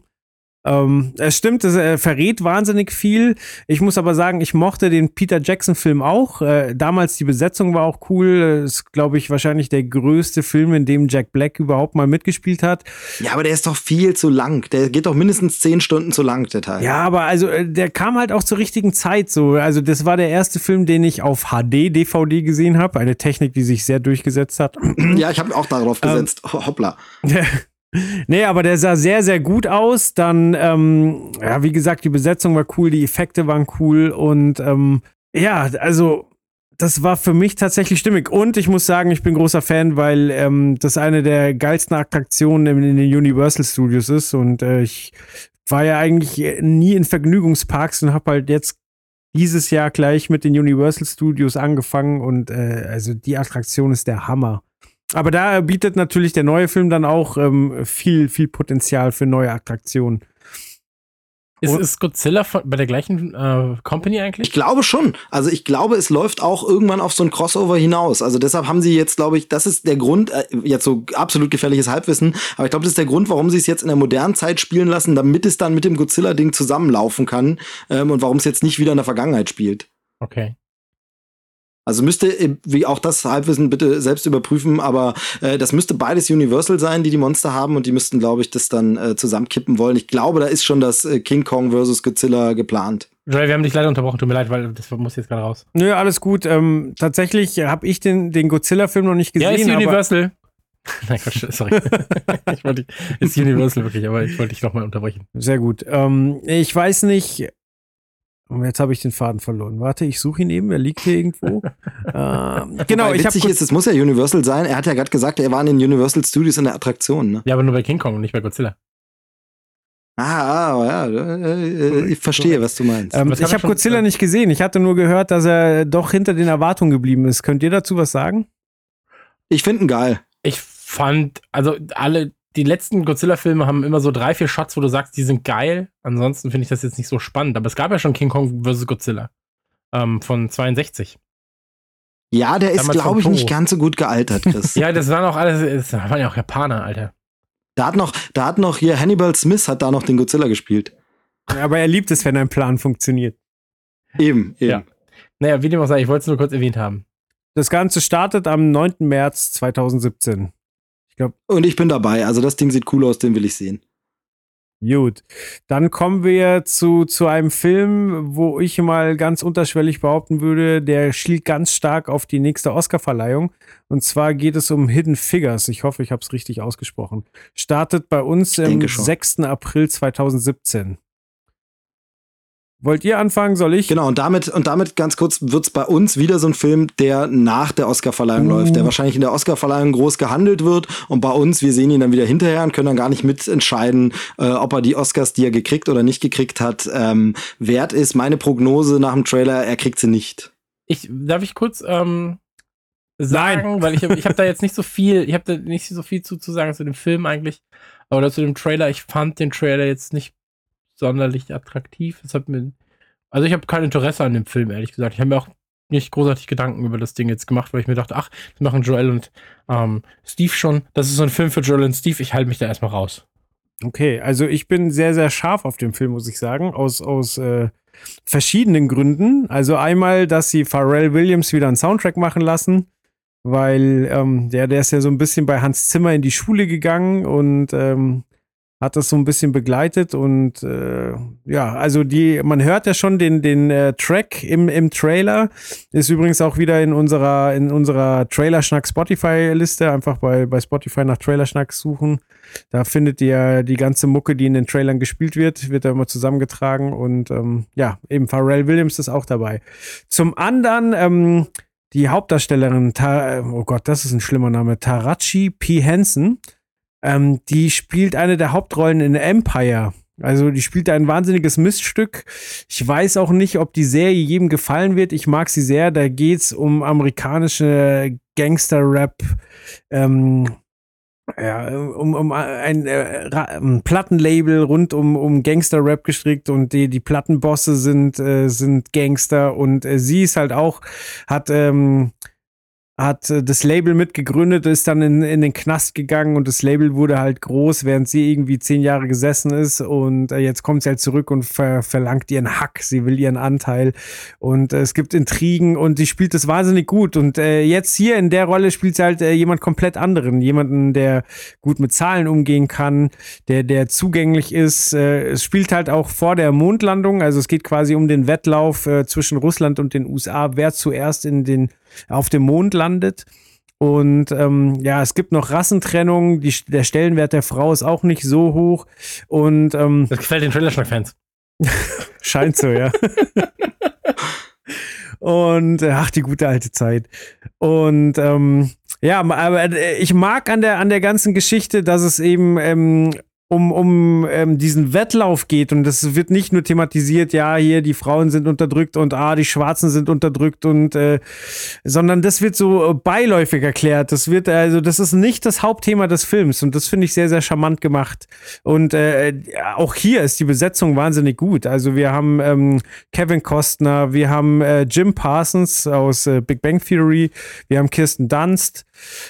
Ähm, es stimmt, es äh, verrät wahnsinnig viel. Ich muss aber sagen, ich mochte den Peter Jackson-Film auch. Äh, damals die Besetzung war auch cool. Ist, glaube ich, wahrscheinlich der größte Film, in dem Jack Black überhaupt mal mitgespielt hat. Ja, aber der ist doch viel zu lang. Der geht doch mindestens zehn Stunden zu lang, der Teil. Ja, aber also äh, der kam halt auch zur richtigen Zeit so. Also das war der erste Film, den ich auf HD DVD gesehen habe. Eine Technik, die sich sehr durchgesetzt hat. Ja, ich habe auch darauf gesetzt. Ähm, Hoppla. Nee, aber der sah sehr, sehr gut aus. Dann, ähm, ja, wie gesagt, die Besetzung war cool, die Effekte waren cool und ähm, ja, also das war für mich tatsächlich stimmig. Und ich muss sagen, ich bin großer Fan, weil ähm, das eine der geilsten Attraktionen in, den Universal Studios ist. Und äh, ich war ja eigentlich nie in Vergnügungsparks und habe halt jetzt dieses Jahr gleich mit den Universal Studios angefangen. Und äh, also die Attraktion ist der Hammer. Aber da bietet natürlich der neue Film dann auch ähm, viel, viel Potenzial für neue Attraktionen. Ist, ist Godzilla von, bei der gleichen äh, Company eigentlich? Ich glaube schon. Also ich glaube, es läuft auch irgendwann auf so ein Crossover hinaus. Also deshalb haben sie jetzt, glaube ich, das ist der Grund, äh, jetzt so absolut gefährliches Halbwissen, aber ich glaube, das ist der Grund, warum sie es jetzt in der modernen Zeit spielen lassen, damit es dann mit dem Godzilla-Ding zusammenlaufen kann ähm, und warum es jetzt nicht wieder in der Vergangenheit spielt. Okay. Also müsste, wie auch das Halbwissen bitte selbst überprüfen, aber äh, das müsste beides Universal sein, die die Monster haben und die müssten, glaube ich, das dann äh, zusammenkippen wollen. Ich glaube, da ist schon das äh, King Kong versus Godzilla geplant. Joel, wir haben dich leider unterbrochen, tut mir leid, weil das muss jetzt gerade raus. Nö, alles gut. Ähm, tatsächlich habe ich den, den Godzilla-Film noch nicht gesehen. Ja, ist Universal. Nein, Gott, sorry. ich wollte, ist Universal wirklich, aber ich wollte dich nochmal unterbrechen. Sehr gut. Ähm, ich weiß nicht, und jetzt habe ich den Faden verloren. Warte, ich suche ihn eben. Er liegt hier irgendwo. ähm, genau, ich witzig ist, es muss ja Universal sein. Er hat ja gerade gesagt, er war in den Universal Studios in der Attraktion. Ne? Ja, aber nur bei King Kong und nicht bei Godzilla. Ah, ah ja, äh, ich verstehe, was du meinst. Ähm, ich habe Godzilla nicht gesehen. Ich hatte nur gehört, dass er doch hinter den Erwartungen geblieben ist. Könnt ihr dazu was sagen? Ich finde ihn geil. Ich fand, also alle die letzten Godzilla-Filme haben immer so drei, vier Shots, wo du sagst, die sind geil. Ansonsten finde ich das jetzt nicht so spannend. Aber es gab ja schon King Kong vs. Godzilla ähm, von 62. Ja, der ist, glaube ich, nicht ganz so gut gealtert, Chris. ja, das waren auch alles, das waren ja auch Japaner, Alter. Da hat noch, da hat noch hier Hannibal Smith hat da noch den Godzilla gespielt. Aber er liebt es, wenn ein Plan funktioniert. Eben, eben. Ja. Naja, wie dem auch sei, ich wollte es nur kurz erwähnt haben. Das Ganze startet am 9. März 2017 glaub, und ich bin dabei. Also das Ding sieht cool aus, den will ich sehen. Gut, dann kommen wir zu, zu einem Film, wo ich mal ganz unterschwellig behaupten würde, der schielt ganz stark auf die nächste Oscarverleihung. Und zwar geht es um Hidden Figures. Ich hoffe, ich habe es richtig ausgesprochen. Startet bei uns am 6. April 2017. Wollt ihr anfangen? Soll ich? Genau, und damit, und damit ganz kurz wird's bei uns wieder so ein Film, der nach der Oscarverleihung uh. läuft, der wahrscheinlich in der Oscarverleihung groß gehandelt wird. Und bei uns, wir sehen ihn dann wieder hinterher und können dann gar nicht mitentscheiden, äh, ob er die Oscars, die er gekriegt oder nicht gekriegt hat, ähm, wert ist. Meine Prognose nach dem Trailer, er kriegt sie nicht. Ich, darf ich kurz ähm, sagen, Nein. weil ich, ich habe da jetzt nicht so viel, ich habe da nicht so viel zu, zu sagen zu dem Film eigentlich. Oder zu dem Trailer. Ich fand den Trailer jetzt nicht sonderlich attraktiv. Es hat mir, also ich habe kein Interesse an dem Film, ehrlich gesagt. Ich habe mir auch nicht großartig Gedanken über das Ding jetzt gemacht, weil ich mir dachte, ach, das machen Joel und ähm, Steve schon. Das ist so ein Film für Joel und Steve. Ich halte mich da erstmal raus. Okay, also ich bin sehr, sehr scharf auf den Film, muss ich sagen, aus, aus äh, verschiedenen Gründen. Also einmal, dass sie Pharrell Williams wieder einen Soundtrack machen lassen, weil ähm, der, der ist ja so ein bisschen bei Hans Zimmer in die Schule gegangen und ähm, hat das so ein bisschen begleitet und äh, ja, also die, man hört ja schon den, den äh, Track im, im Trailer. Ist übrigens auch wieder in unserer, in unserer Trailerschnack Spotify-Liste. Einfach bei, bei Spotify nach Trailerschnack suchen. Da findet ihr die ganze Mucke, die in den Trailern gespielt wird, wird da immer zusammengetragen und ähm, ja, eben Pharrell Williams ist auch dabei. Zum anderen, ähm, die Hauptdarstellerin, Ta oh Gott, das ist ein schlimmer Name, Tarachi P. Henson ähm, die spielt eine der Hauptrollen in Empire. Also die spielt ein wahnsinniges Miststück. Ich weiß auch nicht, ob die Serie jedem gefallen wird. Ich mag sie sehr. Da geht's um amerikanische Gangster-Rap. Ähm, ja, um, um ein, äh, Plattenlabel rund um, um Gangster-Rap gestrickt und die, die Plattenbosse sind, äh, sind Gangster und äh, sie ist halt auch, hat ähm, hat äh, das Label mitgegründet, ist dann in, in den Knast gegangen und das Label wurde halt groß, während sie irgendwie zehn Jahre gesessen ist und äh, jetzt kommt sie halt zurück und ver verlangt ihren Hack, sie will ihren Anteil und äh, es gibt Intrigen und sie spielt das wahnsinnig gut und äh, jetzt hier in der Rolle spielt sie halt äh, jemand komplett anderen, jemanden, der gut mit Zahlen umgehen kann, der, der zugänglich ist, äh, es spielt halt auch vor der Mondlandung, also es geht quasi um den Wettlauf äh, zwischen Russland und den USA, wer zuerst in den auf dem Mond landet. Und ähm, ja, es gibt noch Rassentrennung. Die, der Stellenwert der Frau ist auch nicht so hoch. Und ähm, das gefällt den Trailer-Fans. scheint so, ja. Und ach, die gute alte Zeit. Und ähm, ja, aber äh, ich mag an der an der ganzen Geschichte, dass es eben ähm, um, um ähm, diesen Wettlauf geht und das wird nicht nur thematisiert, ja, hier die Frauen sind unterdrückt und ah, die Schwarzen sind unterdrückt und äh, sondern das wird so beiläufig erklärt. Das wird also, das ist nicht das Hauptthema des Films und das finde ich sehr, sehr charmant gemacht. Und äh, auch hier ist die Besetzung wahnsinnig gut. Also wir haben ähm, Kevin Costner, wir haben äh, Jim Parsons aus äh, Big Bang Theory, wir haben Kirsten Dunst,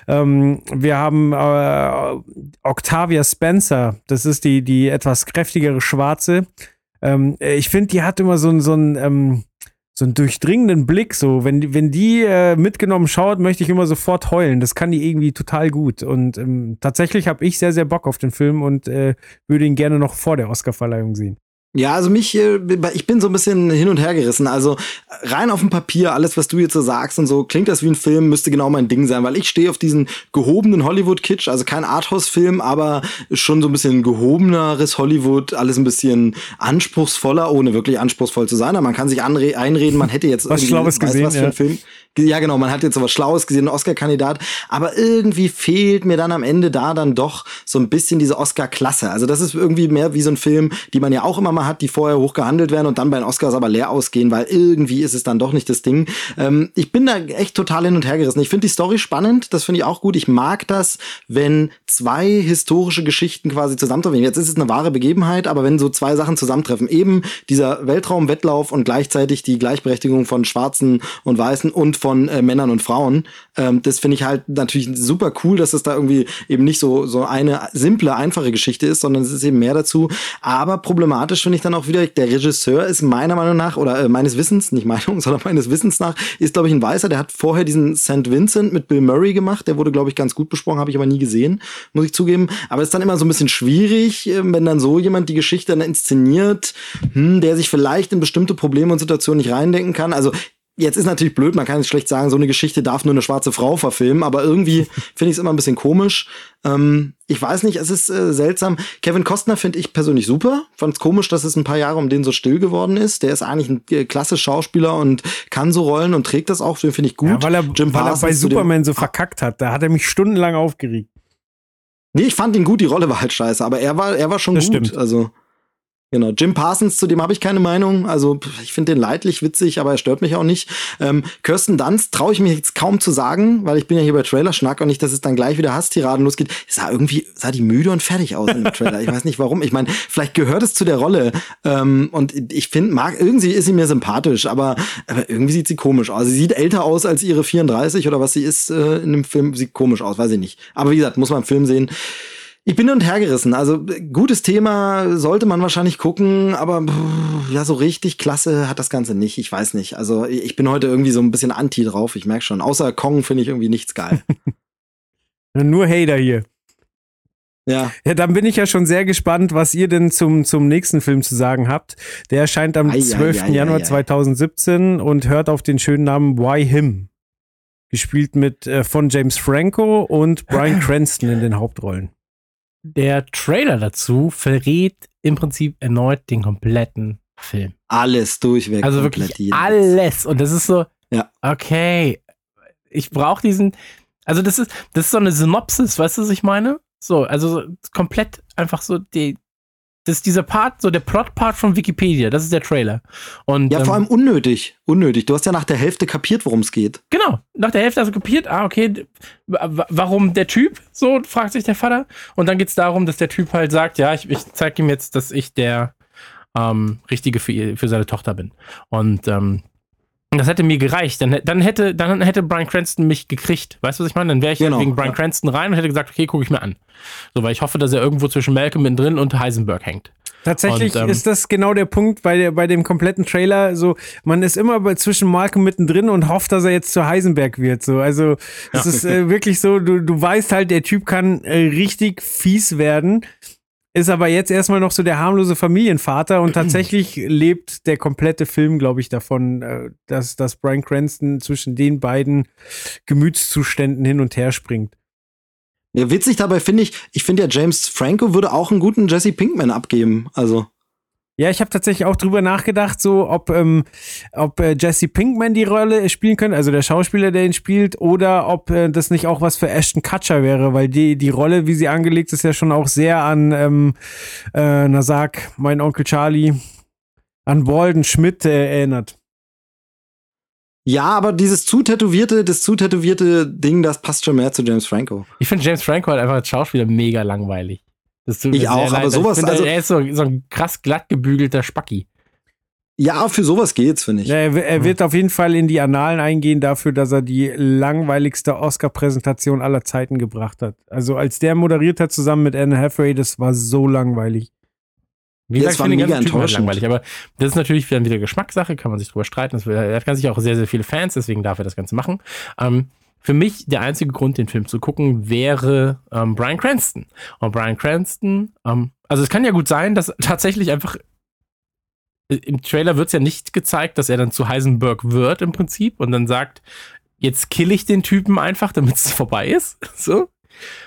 ähm, wir haben äh, Octavia Spencer, das ist die, die etwas kräftigere Schwarze. Ähm, ich finde, die hat immer so, so ein ähm, so einen durchdringenden Blick. So, wenn, wenn die äh, mitgenommen schaut, möchte ich immer sofort heulen. Das kann die irgendwie total gut. Und ähm, tatsächlich habe ich sehr, sehr Bock auf den Film und äh, würde ihn gerne noch vor der Oscarverleihung sehen. Ja, also mich, ich bin so ein bisschen hin und her gerissen. Also rein auf dem Papier, alles, was du jetzt so sagst und so, klingt das wie ein Film, müsste genau mein Ding sein, weil ich stehe auf diesen gehobenen Hollywood-Kitsch, also kein Arthouse-Film, aber schon so ein bisschen gehobeneres Hollywood, alles ein bisschen anspruchsvoller, ohne wirklich anspruchsvoll zu sein. Aber man kann sich einreden, man hätte jetzt was Schlaues gesehen, was für ein Film ja genau, man hat jetzt so was Schlaues gesehen, ein Oscar-Kandidat, aber irgendwie fehlt mir dann am Ende da dann doch so ein bisschen diese Oscar-Klasse. Also das ist irgendwie mehr wie so ein Film, die man ja auch immer mal hat, die vorher hoch gehandelt werden und dann bei den Oscars aber leer ausgehen, weil irgendwie ist es dann doch nicht das Ding. Ähm, ich bin da echt total hin und her gerissen. Ich finde die Story spannend, das finde ich auch gut. Ich mag das, wenn zwei historische Geschichten quasi zusammentreffen. Jetzt ist es eine wahre Begebenheit, aber wenn so zwei Sachen zusammentreffen, eben dieser Weltraumwettlauf und gleichzeitig die Gleichberechtigung von Schwarzen und Weißen und von von äh, Männern und Frauen. Ähm, das finde ich halt natürlich super cool, dass es da irgendwie eben nicht so, so eine simple, einfache Geschichte ist, sondern es ist eben mehr dazu. Aber problematisch finde ich dann auch wieder, der Regisseur ist meiner Meinung nach, oder äh, meines Wissens, nicht Meinung, sondern meines Wissens nach, ist, glaube ich, ein Weißer. Der hat vorher diesen St. Vincent mit Bill Murray gemacht. Der wurde, glaube ich, ganz gut besprochen, habe ich aber nie gesehen, muss ich zugeben. Aber es ist dann immer so ein bisschen schwierig, äh, wenn dann so jemand die Geschichte dann inszeniert, hm, der sich vielleicht in bestimmte Probleme und Situationen nicht reindenken kann. Also Jetzt ist natürlich blöd, man kann jetzt schlecht sagen, so eine Geschichte darf nur eine schwarze Frau verfilmen, aber irgendwie finde ich es immer ein bisschen komisch. Ähm, ich weiß nicht, es ist äh, seltsam. Kevin Costner finde ich persönlich super. Fand es komisch, dass es ein paar Jahre um den so still geworden ist. Der ist eigentlich ein äh, klasse Schauspieler und kann so rollen und trägt das auch. Den finde ich gut. Ja, weil er, Jim weil er bei Superman so verkackt hat. Da hat er mich stundenlang aufgeregt. Nee, ich fand ihn gut, die Rolle war halt scheiße, aber er war, er war schon das gut. Stimmt. Also. Genau, Jim Parsons, zu dem habe ich keine Meinung. Also ich finde den leidlich witzig, aber er stört mich auch nicht. Ähm, Kirsten Dunst traue ich mir jetzt kaum zu sagen, weil ich bin ja hier bei Trailer-Schnack und nicht, dass es dann gleich wieder Hasstiraden losgeht. Sah irgendwie, sah die müde und fertig aus im Trailer. Ich weiß nicht warum. Ich meine, vielleicht gehört es zu der Rolle. Ähm, und ich finde, mag, irgendwie ist sie mir sympathisch, aber, aber irgendwie sieht sie komisch aus. Sie sieht älter aus als ihre 34 oder was sie ist äh, in dem Film. Sieht komisch aus, weiß ich nicht. Aber wie gesagt, muss man im Film sehen. Ich bin und hergerissen. Also gutes Thema, sollte man wahrscheinlich gucken, aber ja, so richtig klasse hat das Ganze nicht. Ich weiß nicht. Also ich bin heute irgendwie so ein bisschen anti drauf, ich merke schon. Außer Kong finde ich irgendwie nichts geil. Nur Hater hier. Ja. ja, dann bin ich ja schon sehr gespannt, was ihr denn zum, zum nächsten Film zu sagen habt. Der erscheint am ei, 12. Ei, ei, Januar 2017 und hört auf den schönen Namen Why Him. Gespielt mit äh, von James Franco und Brian Cranston in den Hauptrollen der Trailer dazu verrät im Prinzip erneut den kompletten Film. Alles durchweg. Also wirklich alles. Und das ist so, ja. okay, ich brauche diesen, also das ist, das ist so eine Synopsis, weißt du, was ich meine? So, also komplett einfach so die, das ist dieser Part, so der Plot-Part von Wikipedia, das ist der Trailer. Und, ja, vor ähm, allem unnötig. Unnötig. Du hast ja nach der Hälfte kapiert, worum es geht. Genau, nach der Hälfte hast du kapiert, ah, okay, warum der Typ? So, fragt sich der Vater. Und dann geht es darum, dass der Typ halt sagt, ja, ich, ich zeig ihm jetzt, dass ich der ähm, Richtige für, für seine Tochter bin. Und ähm, Und das hätte mir gereicht. Dann, dann, hätte, dann hätte Brian Cranston mich gekriegt. Weißt du, was ich meine? Dann wäre ich Genau, wegen Brian ja. Cranston rein und hätte gesagt, okay, gucke ich mir an. So, weil ich hoffe, dass er irgendwo zwischen Malcolm mittendrin und Heisenberg hängt. Tatsächlich Und, ähm, ist das genau der Punkt bei, der, bei dem kompletten Trailer. So, man ist immer bei, zwischen Malcolm mittendrin und hofft, dass er jetzt zu Heisenberg wird. So, also es ist äh, wirklich so, du, du weißt halt, der Typ kann äh, richtig fies werden. Ist aber jetzt erstmal noch so der harmlose Familienvater und tatsächlich lebt der komplette Film, glaube ich, davon, äh, dass, dass Brian Cranston zwischen den beiden Gemütszuständen hin und her springt. Ja, witzig dabei finde ich, ich finde ja, James Franco würde auch einen guten Jesse Pinkman abgeben. Also. Ja, ich habe tatsächlich auch drüber nachgedacht, so ob, ähm, ob äh, Jesse Pinkman die Rolle spielen könnte, also der Schauspieler, der ihn spielt, oder ob äh, das nicht auch was für Ashton Kutcher wäre, weil die, die Rolle, wie sie angelegt ist, ja schon auch sehr an, ähm, äh, na sag, mein Onkel Charlie, an Walden Schmidt äh, erinnert. Ja, aber dieses zu tätowierte, das zu tätowierte Ding, das passt schon mehr zu James Franco. Ich finde James Franco halt einfach als Schauspieler mega langweilig. Das tut mir Ich sehr auch, aber leid. sowas, Ich finde, also- er ist so, so ein krass glatt gebügelter Spacki. Ja, für sowas geht's, finde ich. Ja, er, er wird auf jeden Fall in die Annalen eingehen dafür, dass er die langweiligste Oscar-Präsentation aller Zeiten gebracht hat. Also als der moderiert hat zusammen mit Anne Hathaway, das war so langweilig. Wie gesagt, es war ich finde den mega ganzen Typen halt enttäuschend. langweilig. Aber das ist natürlich dann wieder Geschmackssache, kann man sich drüber streiten. Das, er hat ganz sicher auch sehr, sehr viele Fans, deswegen darf er das Ganze machen. Ähm, für mich der einzige Grund, den Film zu gucken, wäre ähm, Brian Cranston. Und Brian Cranston, ähm, also es kann ja gut sein, dass tatsächlich einfach äh, im Trailer wird es ja nicht gezeigt, dass er dann zu Heisenberg wird im Prinzip und dann sagt, jetzt kill ich den Typen einfach, damit es vorbei ist. So.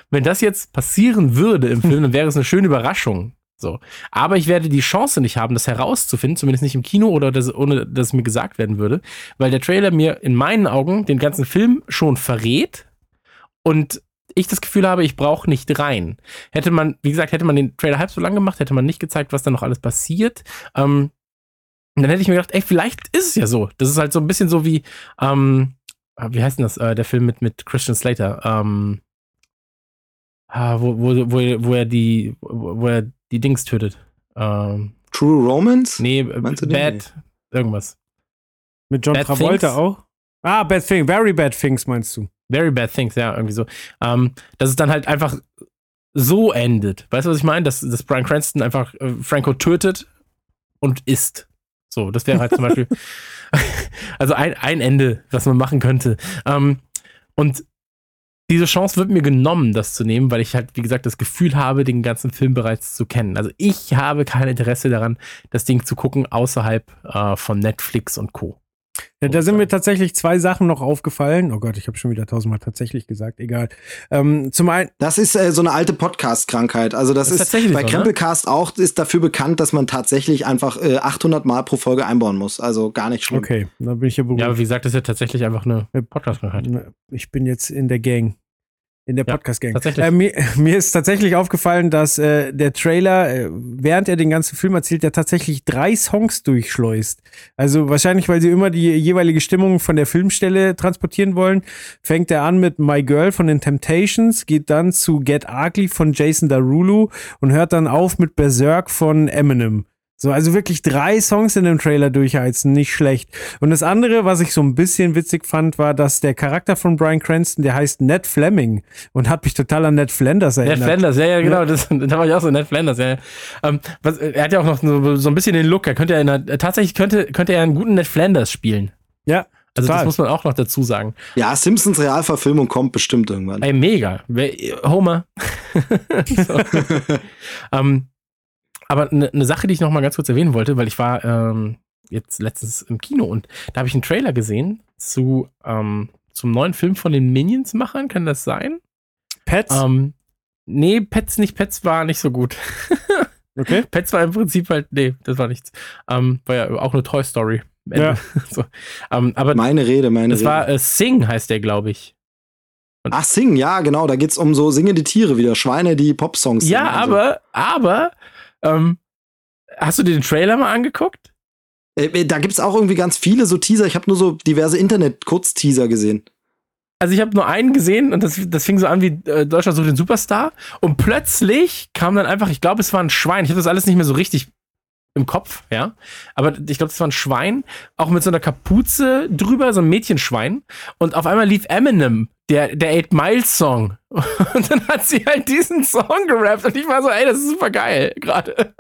Wenn das jetzt passieren würde im Film, dann wäre es eine schöne Überraschung. So. Aber ich werde die Chance nicht haben, das herauszufinden, zumindest nicht im Kino oder das, ohne dass es mir gesagt werden würde, weil der Trailer mir in meinen Augen den ganzen Film schon verrät und ich das Gefühl habe, ich brauche nicht rein. Hätte man, wie gesagt, hätte man den Trailer halb so lang gemacht, hätte man nicht gezeigt, was da noch alles passiert, ähm, dann hätte ich mir gedacht, ey, vielleicht ist es ja so. Das ist halt so ein bisschen so wie, ähm, wie heißt denn das, äh, der Film mit, mit Christian Slater, ähm, ah, wo, wo, wo, wo er die, wo er die Dings tötet. Ähm, True Romance? nee, Meinst? Bad, irgendwas. Mit John Bad Travolta Things? auch? Ah, Bad Things, Very Bad Things meinst du? Very Bad Things, ja, irgendwie so. Ähm, dass es dann halt einfach so endet. Weißt du, was ich meine? Dass, dass Brian Cranston einfach äh, Franco tötet und isst. So, das wäre halt zum Beispiel, also ein, ein Ende, was man machen könnte. Ähm, und diese Chance wird mir genommen, das zu nehmen, weil ich halt, wie gesagt, das Gefühl habe, den ganzen Film bereits zu kennen. Also ich habe kein Interesse daran, das Ding zu gucken außerhalb äh, von Netflix und Co. Ja, da sind mir tatsächlich zwei Sachen noch aufgefallen. Oh Gott, ich habe schon wieder tausendmal tatsächlich gesagt, egal. Ähm, zum einen, Das ist äh, so eine alte Podcast-Krankheit. Also das, Das ist ist, bei so, ne? Krempelcast auch ist dafür bekannt, dass man tatsächlich einfach äh, 800 Mal pro Folge einbauen muss. Also gar nicht schlimm. okay, da bin ich ja beruhigt. Ja, aber wie gesagt, das ist ja tatsächlich einfach eine Podcast-Krankheit. Ich bin jetzt in der Gang. In der Ja, Podcast-Gang. tatsächlich. Äh, mir, mir ist tatsächlich aufgefallen, dass äh, der Trailer, äh, während er den ganzen Film erzählt, der tatsächlich drei Songs durchschleust. Also wahrscheinlich, weil sie immer die jeweilige Stimmung von der Filmstelle transportieren wollen, fängt er an mit My Girl von den Temptations, geht dann zu Get Ugly von Jason Derulo und hört dann auf mit Berserk von Eminem. So, also wirklich drei Songs in dem Trailer durchheizen, nicht schlecht. Und das andere, was ich so ein bisschen witzig fand, war, dass der Charakter von Brian Cranston, der heißt Ned Fleming und hat mich total an Ned Flanders erinnert. Ned Flanders, ja, ja, genau, das, da war ich auch so, Ned Flanders, ja. ja. Ähm, was, er hat ja auch noch so, so ein bisschen den Look, er könnte ja in einer, tatsächlich könnte, könnte er einen guten Ned Flanders spielen. Ja, Also total. das muss man auch noch dazu sagen. Ja, Simpsons Realverfilmung kommt bestimmt irgendwann. Ey, mega. Wer- Homer. ähm, aber eine ne Sache, die ich noch mal ganz kurz erwähnen wollte, weil ich war ähm, jetzt letztens im Kino und da habe ich einen Trailer gesehen zu ähm, zum neuen Film von den Minions-Machern, kann das sein? Pets. Ähm, nee, Pets nicht, Pets war nicht so gut. okay. Pets war im Prinzip halt, nee, das war nichts. Ähm, war ja auch eine Toy Story. Ja. so. ähm, aber Meine Rede, meine das Rede. war äh, Sing, heißt der, glaube ich. Ach, Sing, ja, genau. Da geht's um so singende Tiere wieder. Schweine, die Popsongs Ja, singen. Also, aber, aber, ähm, hast du dir den Trailer mal angeguckt? Äh, äh, da gibt's auch irgendwie ganz viele so Teaser. Ich habe nur so diverse Internet-Kurzteaser gesehen. Also ich habe nur einen gesehen und das, das fing so an wie äh, Deutschland sucht den Superstar und plötzlich kam dann einfach, ich glaube, es war ein Schwein. Ich habe das alles nicht mehr so richtig im Kopf, ja. Aber ich glaube, das war ein Schwein, auch mit so einer Kapuze drüber, so ein Mädchenschwein. Und auf einmal lief Eminem, der, der Eight Miles Song. Und dann hat sie halt diesen Song gerappt und ich war so, ey, das ist super geil, gerade.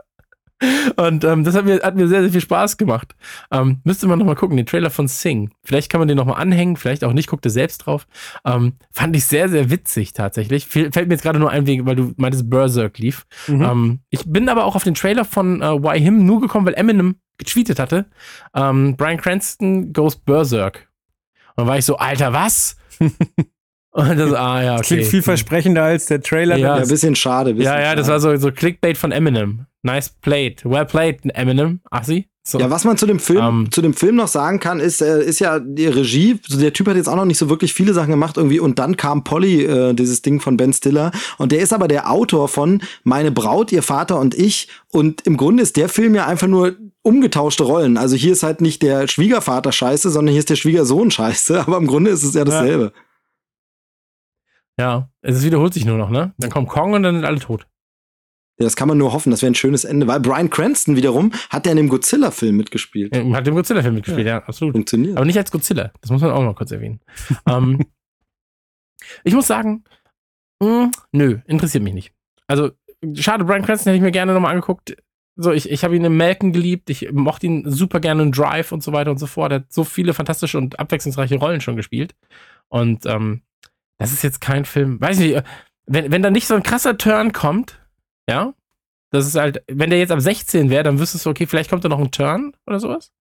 Und ähm, das hat mir, hat mir sehr, sehr viel Spaß gemacht. Ähm, müsste man nochmal gucken, den Trailer von Sing. Vielleicht kann man den nochmal anhängen, vielleicht auch nicht, guckt er selbst drauf. Ähm, fand ich sehr, sehr witzig tatsächlich. Fällt mir jetzt gerade nur ein, weil du meintest, Berserk lief. Mhm. Ähm, ich bin aber auch auf den Trailer von äh, Why Him nur gekommen, weil Eminem getweetet hatte. Ähm, Brian Cranston goes Berserk. Und dann war ich so, Alter, was? Und das, ah, ja, okay. Das klingt vielversprechender als der Trailer. Ja, ein bisschen schade. Bisschen ja, ja, schade. das war so, so Clickbait von Eminem. Nice played. Well played, Eminem. Assi. So. Ja, was man zu dem Film, um, ähm. zu dem Film noch sagen kann, ist, äh, ist ja die Regie. So der Typ hat jetzt auch noch nicht so wirklich viele Sachen gemacht irgendwie. Und dann kam Polly, äh, dieses Ding von Ben Stiller. Und der ist aber der Autor von Meine Braut, ihr Vater und ich. Und im Grunde ist der Film ja einfach nur umgetauschte Rollen. Also hier ist halt nicht der Schwiegervater scheiße, sondern hier ist der Schwiegersohn scheiße. Aber im Grunde ist es ja dasselbe. Ja. Ja, es wiederholt sich nur noch, ne? Dann kommt Kong und dann sind alle tot. Ja, das kann man nur hoffen, das wäre ein schönes Ende, weil Brian Cranston wiederum hat ja in dem Godzilla-Film mitgespielt. Ja, hat im Godzilla-Film mitgespielt, ja. ja, absolut. Funktioniert. Aber nicht als Godzilla, das muss man auch mal kurz erwähnen. ähm, ich muss sagen, mh, hm, nö, interessiert mich nicht. Also, schade, Brian Cranston hätte ich mir gerne nochmal angeguckt. So, ich, ich habe ihn im Melken geliebt, ich mochte ihn super gerne in Drive und so weiter und so fort. Er hat so viele fantastische und abwechslungsreiche Rollen schon gespielt. Und ähm, das ist jetzt kein Film, weiß ich nicht, wenn, wenn da nicht so ein krasser Turn kommt, ja, das ist halt, wenn der jetzt ab 16 wäre, dann wüsstest du, okay, vielleicht kommt da noch ein Turn oder sowas.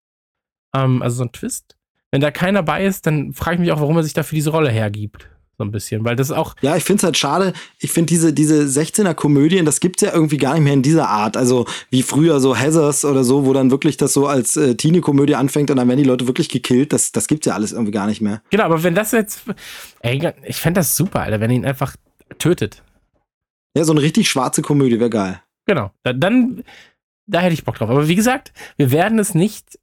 Ähm, also so ein Twist. Wenn da keiner bei ist, dann frage ich mich auch, warum er sich dafür diese Rolle hergibt so ein bisschen, weil das auch. Ja, ich finde es halt schade. Ich finde diese, diese 16er-Komödien, das gibt's ja irgendwie gar nicht mehr in dieser Art. Also wie früher so Heathers oder so, wo dann wirklich das so als äh, Teenie-Komödie anfängt und dann werden die Leute wirklich gekillt. Das, das gibt's ja alles irgendwie gar nicht mehr. Genau, aber wenn das jetzt. Ey, ich fände das super, Alter, wenn ihn einfach tötet. Ja, so eine richtig schwarze Komödie wäre geil. Genau. Da, dann, da hätte ich Bock drauf. Aber wie gesagt, wir werden es nicht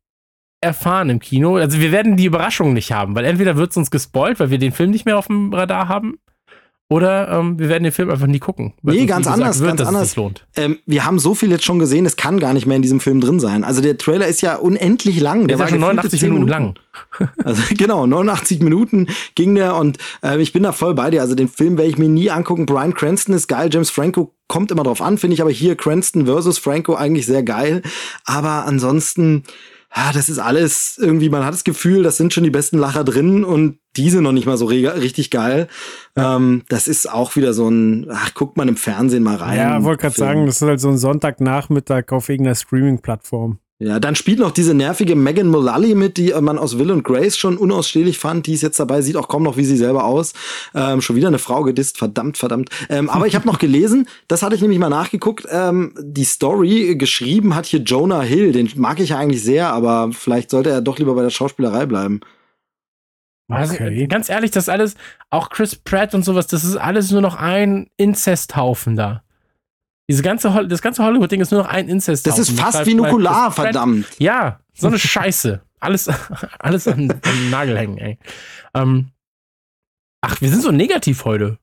erfahren im Kino. Also wir werden die Überraschung nicht haben, weil entweder wird es uns gespoilt, weil wir den Film nicht mehr auf dem Radar haben, oder ähm, wir werden den Film einfach nie gucken. Nee, ganz anders, wird, ganz anders. Ähm, wir haben so viel jetzt schon gesehen, es kann gar nicht mehr in diesem Film drin sein. Also der Trailer ist ja unendlich lang. Der, der war schon 89 Minuten, Minuten lang. Also genau, 89 Minuten ging der und äh, ich bin da voll bei dir. Also den Film werde ich mir nie angucken. Brian Cranston ist geil, James Franco kommt immer drauf an, finde ich aber hier Cranston versus Franco eigentlich sehr geil. Aber ansonsten ja, das ist alles irgendwie, man hat das Gefühl, das sind schon die besten Lacher drin und diese noch nicht mal so richtig geil. Ähm, das ist auch wieder so ein, ach, guckt man im Fernsehen mal rein. Ja, wollte gerade sagen, das ist halt so ein Sonntagnachmittag auf irgendeiner Streaming-Plattform. Ja, dann spielt noch diese nervige Megan Mullally mit, die man aus Will und Grace schon unausstehlich fand. Die ist jetzt dabei, sieht auch kaum noch wie sie selber aus. Ähm, schon wieder eine Frau gedisst, verdammt, verdammt. Ähm, aber ich habe noch gelesen, das hatte ich nämlich mal nachgeguckt. Ähm, die Story geschrieben hat hier Jonah Hill. Den mag ich ja eigentlich sehr, aber vielleicht sollte er doch lieber bei der Schauspielerei bleiben. Also, okay. ganz ehrlich, das alles, auch Chris Pratt und sowas, das ist alles nur noch ein Inzesthaufen da. Diese ganze, das ganze Hollywood-Ding ist nur noch ein Inzest. Das ist fast wie Nukular, verdammt. Ja, so eine Scheiße. Alles, alles an, an den Nagel hängen, ey. Ähm, ach, wir sind so negativ heute.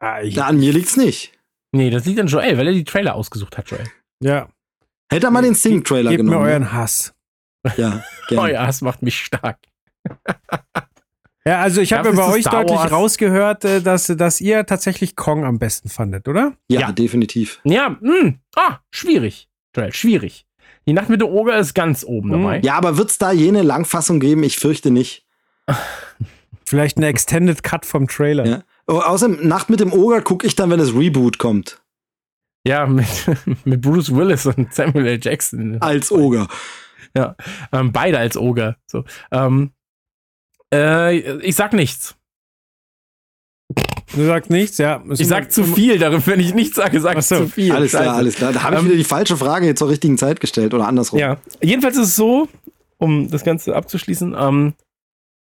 Ah, Na, an mir liegt's nicht. Nee, das liegt an Joel, weil er die Trailer ausgesucht hat, Joel. Ja. Hätte er mal den Sing-Trailer genommen. Gebt mir euren Hass. Ja, gerne. Euer Hass macht mich stark. Ja, also ich habe ja bei euch deutlich rausgehört, äh, dass, dass ihr tatsächlich Kong am besten fandet, oder? Ja, ja. definitiv. Ja, mh. Hm. ah, schwierig. Schwierig. Die Nacht mit der Oger ist ganz oben hm. dabei. Ja, aber wird es da jene Langfassung geben? Ich fürchte nicht. Vielleicht eine Extended Cut vom Trailer. Ja. Oh, außerdem, Nacht mit dem Oger gucke ich dann, wenn das Reboot kommt. Ja, mit, mit Bruce Willis und Samuel L. Jackson. Als Oger. Ja, ähm, beide als Oger. So, ähm, äh, ich sag nichts. Du sagst nichts, ja. Ich sag zu viel, darum, wenn ich nichts sage, sag ich so. zu viel. Alles Scheiße. klar, alles klar. Da habe ich ähm, wieder die falsche Frage jetzt zur richtigen Zeit gestellt oder andersrum. Ja, jedenfalls ist es so, um das Ganze abzuschließen, ähm,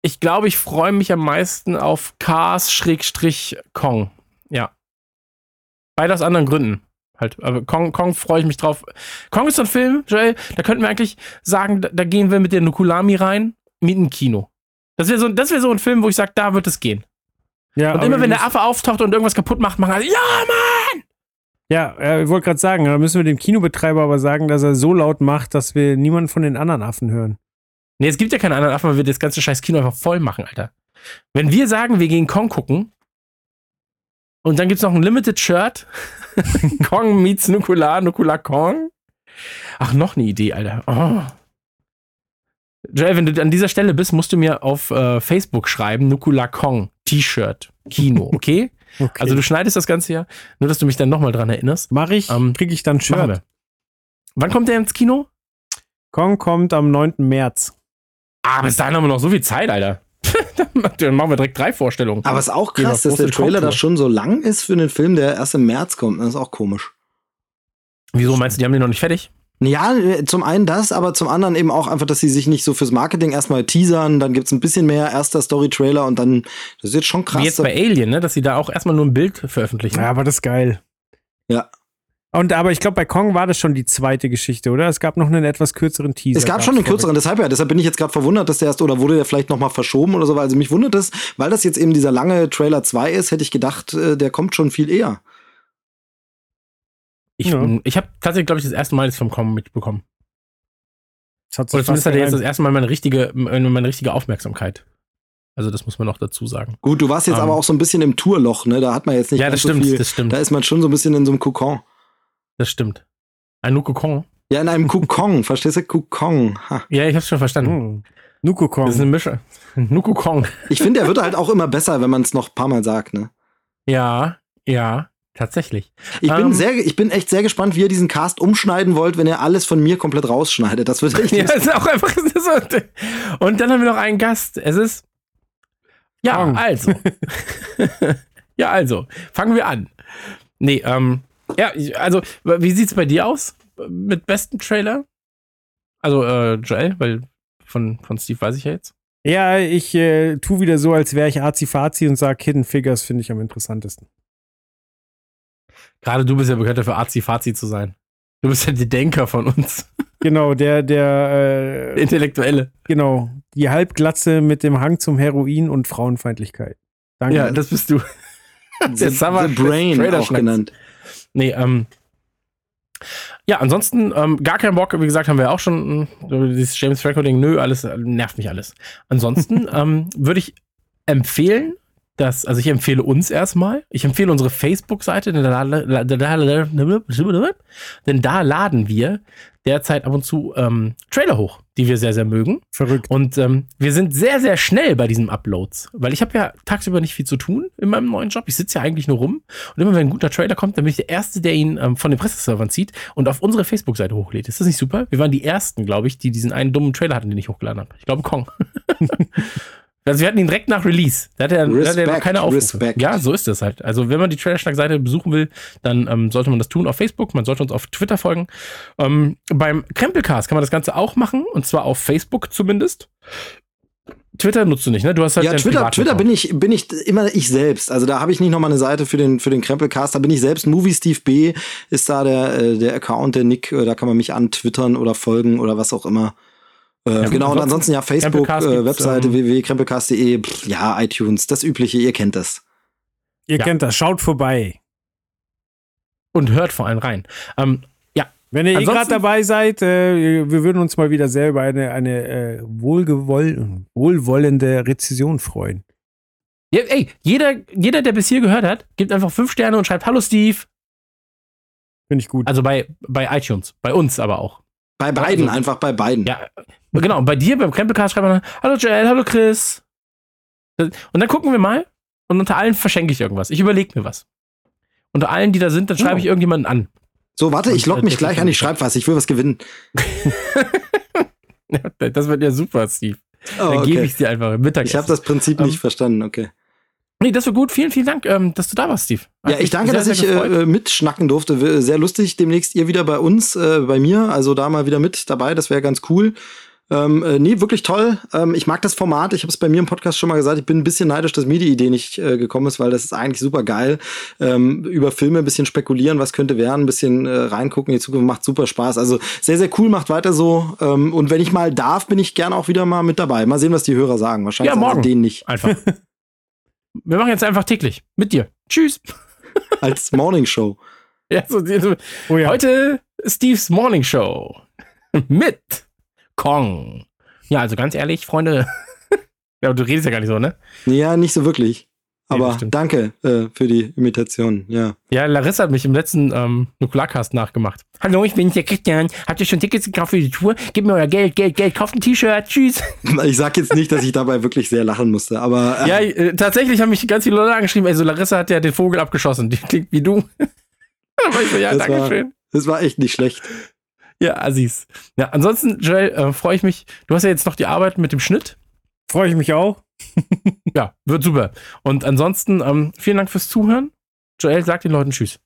ich glaube, ich freue mich am meisten auf Cars-Kong. Ja. Beide aus anderen Gründen. Halt, aber Kong, Kong freue ich mich drauf. Kong ist so ein Film, Joel, da könnten wir eigentlich sagen, da, da gehen wir mit der Nukulami rein, mieten Kino. Das wäre so, wär so ein Film, wo ich sage, da wird es gehen. Ja, und immer wenn der Affe auftaucht und irgendwas kaputt macht, machen alle, ja, Mann! Ja, ich wollte gerade sagen, da müssen wir dem Kinobetreiber aber sagen, dass er so laut macht, dass wir niemanden von den anderen Affen hören. Nee, es gibt ja keine anderen Affen, weil wir das ganze scheiß Kino einfach voll machen, Alter. Wenn wir sagen, wir gehen Kong gucken und dann gibt's noch ein Limited Shirt, Kong meets Nukular, Nukular Kong. Ach, noch eine Idee, Alter. Oh. Joel, wenn du an dieser Stelle bist, musst du mir auf äh, Facebook schreiben, Nukular Kong, T-Shirt, Kino, okay? Okay. Also du schneidest das Ganze ja, nur dass du mich dann nochmal dran erinnerst. Mache ich, Ähm, kriege ich dann Shirt. Wann kommt der ins Kino? Kong kommt am 9. März. Ah, bis dahin haben wir noch so viel Zeit, Alter. dann machen wir direkt drei Vorstellungen. Aber es ist auch krass, dass der Trailer da schon so lang ist für einen Film, der erst im März kommt. Das ist auch komisch. Wieso meinst du, die haben den noch nicht fertig? Ja, äh, zum einen das, aber zum anderen eben auch einfach, dass sie sich nicht so fürs Marketing erstmal teasern, dann gibt's ein bisschen mehr erster Story-Trailer und dann, das ist jetzt schon krass. Wie jetzt bei Alien, ne? dass sie da auch erstmal nur ein Bild veröffentlichen. Ja, aber das ist geil. Ja. Und aber ich glaube, bei Kong war das schon die zweite Geschichte, oder? Es gab noch einen etwas kürzeren Teaser. es gab schon einen kürzeren, deshalb ja, deshalb bin ich jetzt gerade verwundert, dass der erst, oder wurde der vielleicht nochmal verschoben oder so, also mich wundert es, weil das jetzt eben dieser lange Trailer 2 ist, hätte ich gedacht, äh, der kommt schon viel eher. Ich, Ja. ich habe tatsächlich, glaube ich, das erste Mal das vom Kommen mitbekommen. Das hat Oder zumindest hat er jetzt das erste Mal meine richtige, meine richtige Aufmerksamkeit. Also das muss man noch dazu sagen. Gut, du warst jetzt Ähm. aber auch so ein bisschen im Tourloch, ne? Da hat man jetzt nicht ja, ganz das stimmt, so viel. das stimmt, Da ist man schon so ein bisschen in so einem Kokon. das stimmt. Ein Nukokong. Ja, in einem Kokon, verstehst du? Kokon. Ja, ich hab's schon verstanden. Hm. Nuko Kong. Das ist eine Mische. Nukokong. Ich finde, der wird halt auch immer besser, wenn man es noch ein paar Mal sagt, ne? Ja, ja, tatsächlich. Ich bin Ähm. sehr, ich bin echt sehr gespannt, wie ihr diesen Cast umschneiden wollt, wenn ihr alles von mir komplett rausschneidet. Das wird echt. Ja, ist auch einfach so. Und dann haben wir noch einen Gast. Es ist. Ja, Kong. also. ja, also. Fangen wir an. Nee, ähm. Ja, also, wie sieht's bei dir aus? Mit besten Trailer? Also, äh, Joel, weil von, von Steve weiß ich ja jetzt. Ja, ich äh, tu wieder so, als wäre ich Azi-Fazi und sag Hidden Figures finde ich am interessantesten. Gerade du bist ja bekannt dafür, Azi-Fazi zu sein. Du bist ja der Denker von uns. Genau, der, der, Der äh, Intellektuelle. genau, die Halbglatze mit dem Hang zum Heroin und Frauenfeindlichkeit. Danke. Ja, das bist du. The, Summer the Brain auch genannt. Nee, ähm. Ja, ansonsten, ähm, gar keinen Bock, wie gesagt, haben wir auch schon, äh, dieses James Franco-Ding, nö, alles, äh, nervt mich alles. Ansonsten, ähm, würde ich empfehlen, dass, also ich empfehle uns erstmal, ich empfehle unsere Facebook-Seite, denn da, denn laden wir derzeit ab und zu ähm, Trailer hoch, die wir sehr, sehr mögen. Verrückt. Und ähm, wir sind sehr, sehr schnell bei diesen Uploads, weil ich habe ja tagsüber nicht viel zu tun in meinem neuen Job. Ich sitze ja eigentlich nur rum und immer wenn ein guter Trailer kommt, dann bin ich der Erste, der ihn ähm, von den Presseservern zieht und auf unsere Facebook-Seite hochlädt. Ist das nicht super? Wir waren die Ersten, glaube ich, die diesen einen dummen Trailer hatten, den ich hochgeladen habe. Ich glaube Kong. Also wir hatten ihn direkt nach Release. Da hat er, da hat er noch Respekt, keine Aufrufe. Respekt. Ja, so ist das halt. Also wenn man die Trailerschnack-Seite besuchen will, dann ähm, sollte man das tun auf Facebook. Man sollte uns auf Twitter folgen. Ähm, beim Krempelcast kann man das Ganze auch machen. Und zwar auf Facebook zumindest. Twitter nutzt du nicht, ne? Du hast halt Ja, Twitter, Twitter bin ich, bin ich immer ich selbst. Also da habe ich nicht noch mal eine Seite für den, für den Krempelcast. Da bin ich selbst. Movie Steve B ist da der, äh, der Account, der Nick. Äh, Da kann man mich antwittern oder folgen oder was auch immer. Äh, gut, genau, und ansonsten ja Facebook, äh, Webseite ähm, www.krempelcast.de, ja, iTunes, das Übliche, ihr kennt das. Ihr Ja. kennt das, schaut vorbei. Und hört vor allem rein. Ähm, Wenn ihr eh Ansonsten- gerade dabei seid, äh, wir würden uns mal wieder sehr über eine, eine äh, wohlgewoll wohlwollende Rezession freuen. ja, ey, jeder, jeder, der bis hier gehört hat, gibt einfach fünf Sterne und schreibt Hallo Steve. Finde ich gut. Also bei, bei iTunes. Bei uns aber auch. Bei beiden, Also- einfach bei beiden. Ja, genau. Und bei dir, beim Krempelcast, schreibt man, hallo Joel, hallo Chris. Und dann gucken wir mal und unter allen verschenke ich irgendwas. Ich überlege mir was. Unter allen, die da sind, dann schreibe Oh. ich irgendjemanden an. So, warte, ich Und, log äh, mich gleich an, ich schreibe was, ich will was gewinnen. Das wird ja super, Steve. Oh, Dann gebe okay. ich dir einfach Mittagessen. Ich habe das Prinzip Ähm, nicht verstanden, okay. Nee, das war gut. Vielen, vielen Dank, ähm, dass du da warst, Steve. Hat Ja, ich danke, sehr, dass sehr ich gefreut. äh, mitschnacken durfte. W- Sehr lustig. Demnächst ihr wieder bei uns, äh, bei mir. Also da mal wieder mit dabei. Das wäre ganz cool. Ähm, äh, nee, wirklich toll. Ähm, ich mag das Format. Ich habe es bei mir im Podcast schon mal gesagt. Ich bin ein bisschen neidisch, dass mir die Idee nicht äh, gekommen ist, weil das ist eigentlich super geil. Ähm, über Filme ein bisschen spekulieren, was könnte werden, ein bisschen äh, reingucken. Die Zukunft macht super Spaß. Also sehr, sehr cool, macht weiter so. Ähm, und wenn ich mal darf, bin ich gern auch wieder mal mit dabei. Mal sehen, was die Hörer sagen. Wahrscheinlich Ja, morgen. denen nicht. Einfach. Wir machen jetzt einfach täglich. Mit dir. Tschüss. Als Morning Show. Ja, so, so. Oh ja. Heute Steves Morning Show mit Kong. Ja, also ganz ehrlich, Freunde. ja, du redest ja gar nicht so, ne? Ja, nicht so wirklich. Nee, Aber das stimmt. danke äh, für die Imitation. Ja. Ja, Larissa hat mich im letzten ähm, Nukularcast nachgemacht. Hallo, ich bin der Christian. Habt ihr schon Tickets gekauft für die Tour? Gebt mir euer Geld, Geld, Geld. Kauft ein T-Shirt. Tschüss. Ich sag jetzt nicht, dass ich dabei wirklich sehr lachen musste, aber äh, Ja, äh, tatsächlich haben mich ganz viele Leute angeschrieben. Also Larissa hat ja den Vogel abgeschossen. Die klingt wie du. ich so, ja, Das war- Dankeschön. es war echt nicht schlecht. Ja, Assis. Ja, ansonsten, Joel, äh, freue ich mich. Du hast ja jetzt noch die Arbeit mit dem Schnitt. Freue ich mich auch. Ja, wird super. Und ansonsten, ähm, vielen Dank fürs Zuhören. Joel, sag den Leuten Tschüss.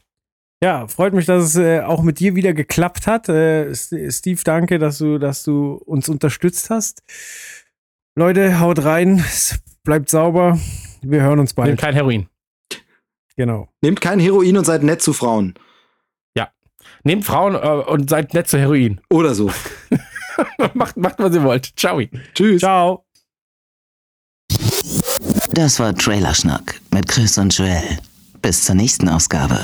Ja, freut mich, dass es äh, auch mit dir wieder geklappt hat. Äh, Steve, danke, dass du, dass du uns unterstützt hast. Leute, haut rein, es bleibt sauber. Wir hören uns bald. kein Heroin. Genau. Nehmt kein Heroin und seid nett zu Frauen. Nehmt Frauen äh, und seid nett zu Heroin. Oder so. macht, macht, was ihr wollt. Ciao. Tschüss. Ciao. Das war Trailerschnack mit Chris und Joel. Bis zur nächsten Ausgabe.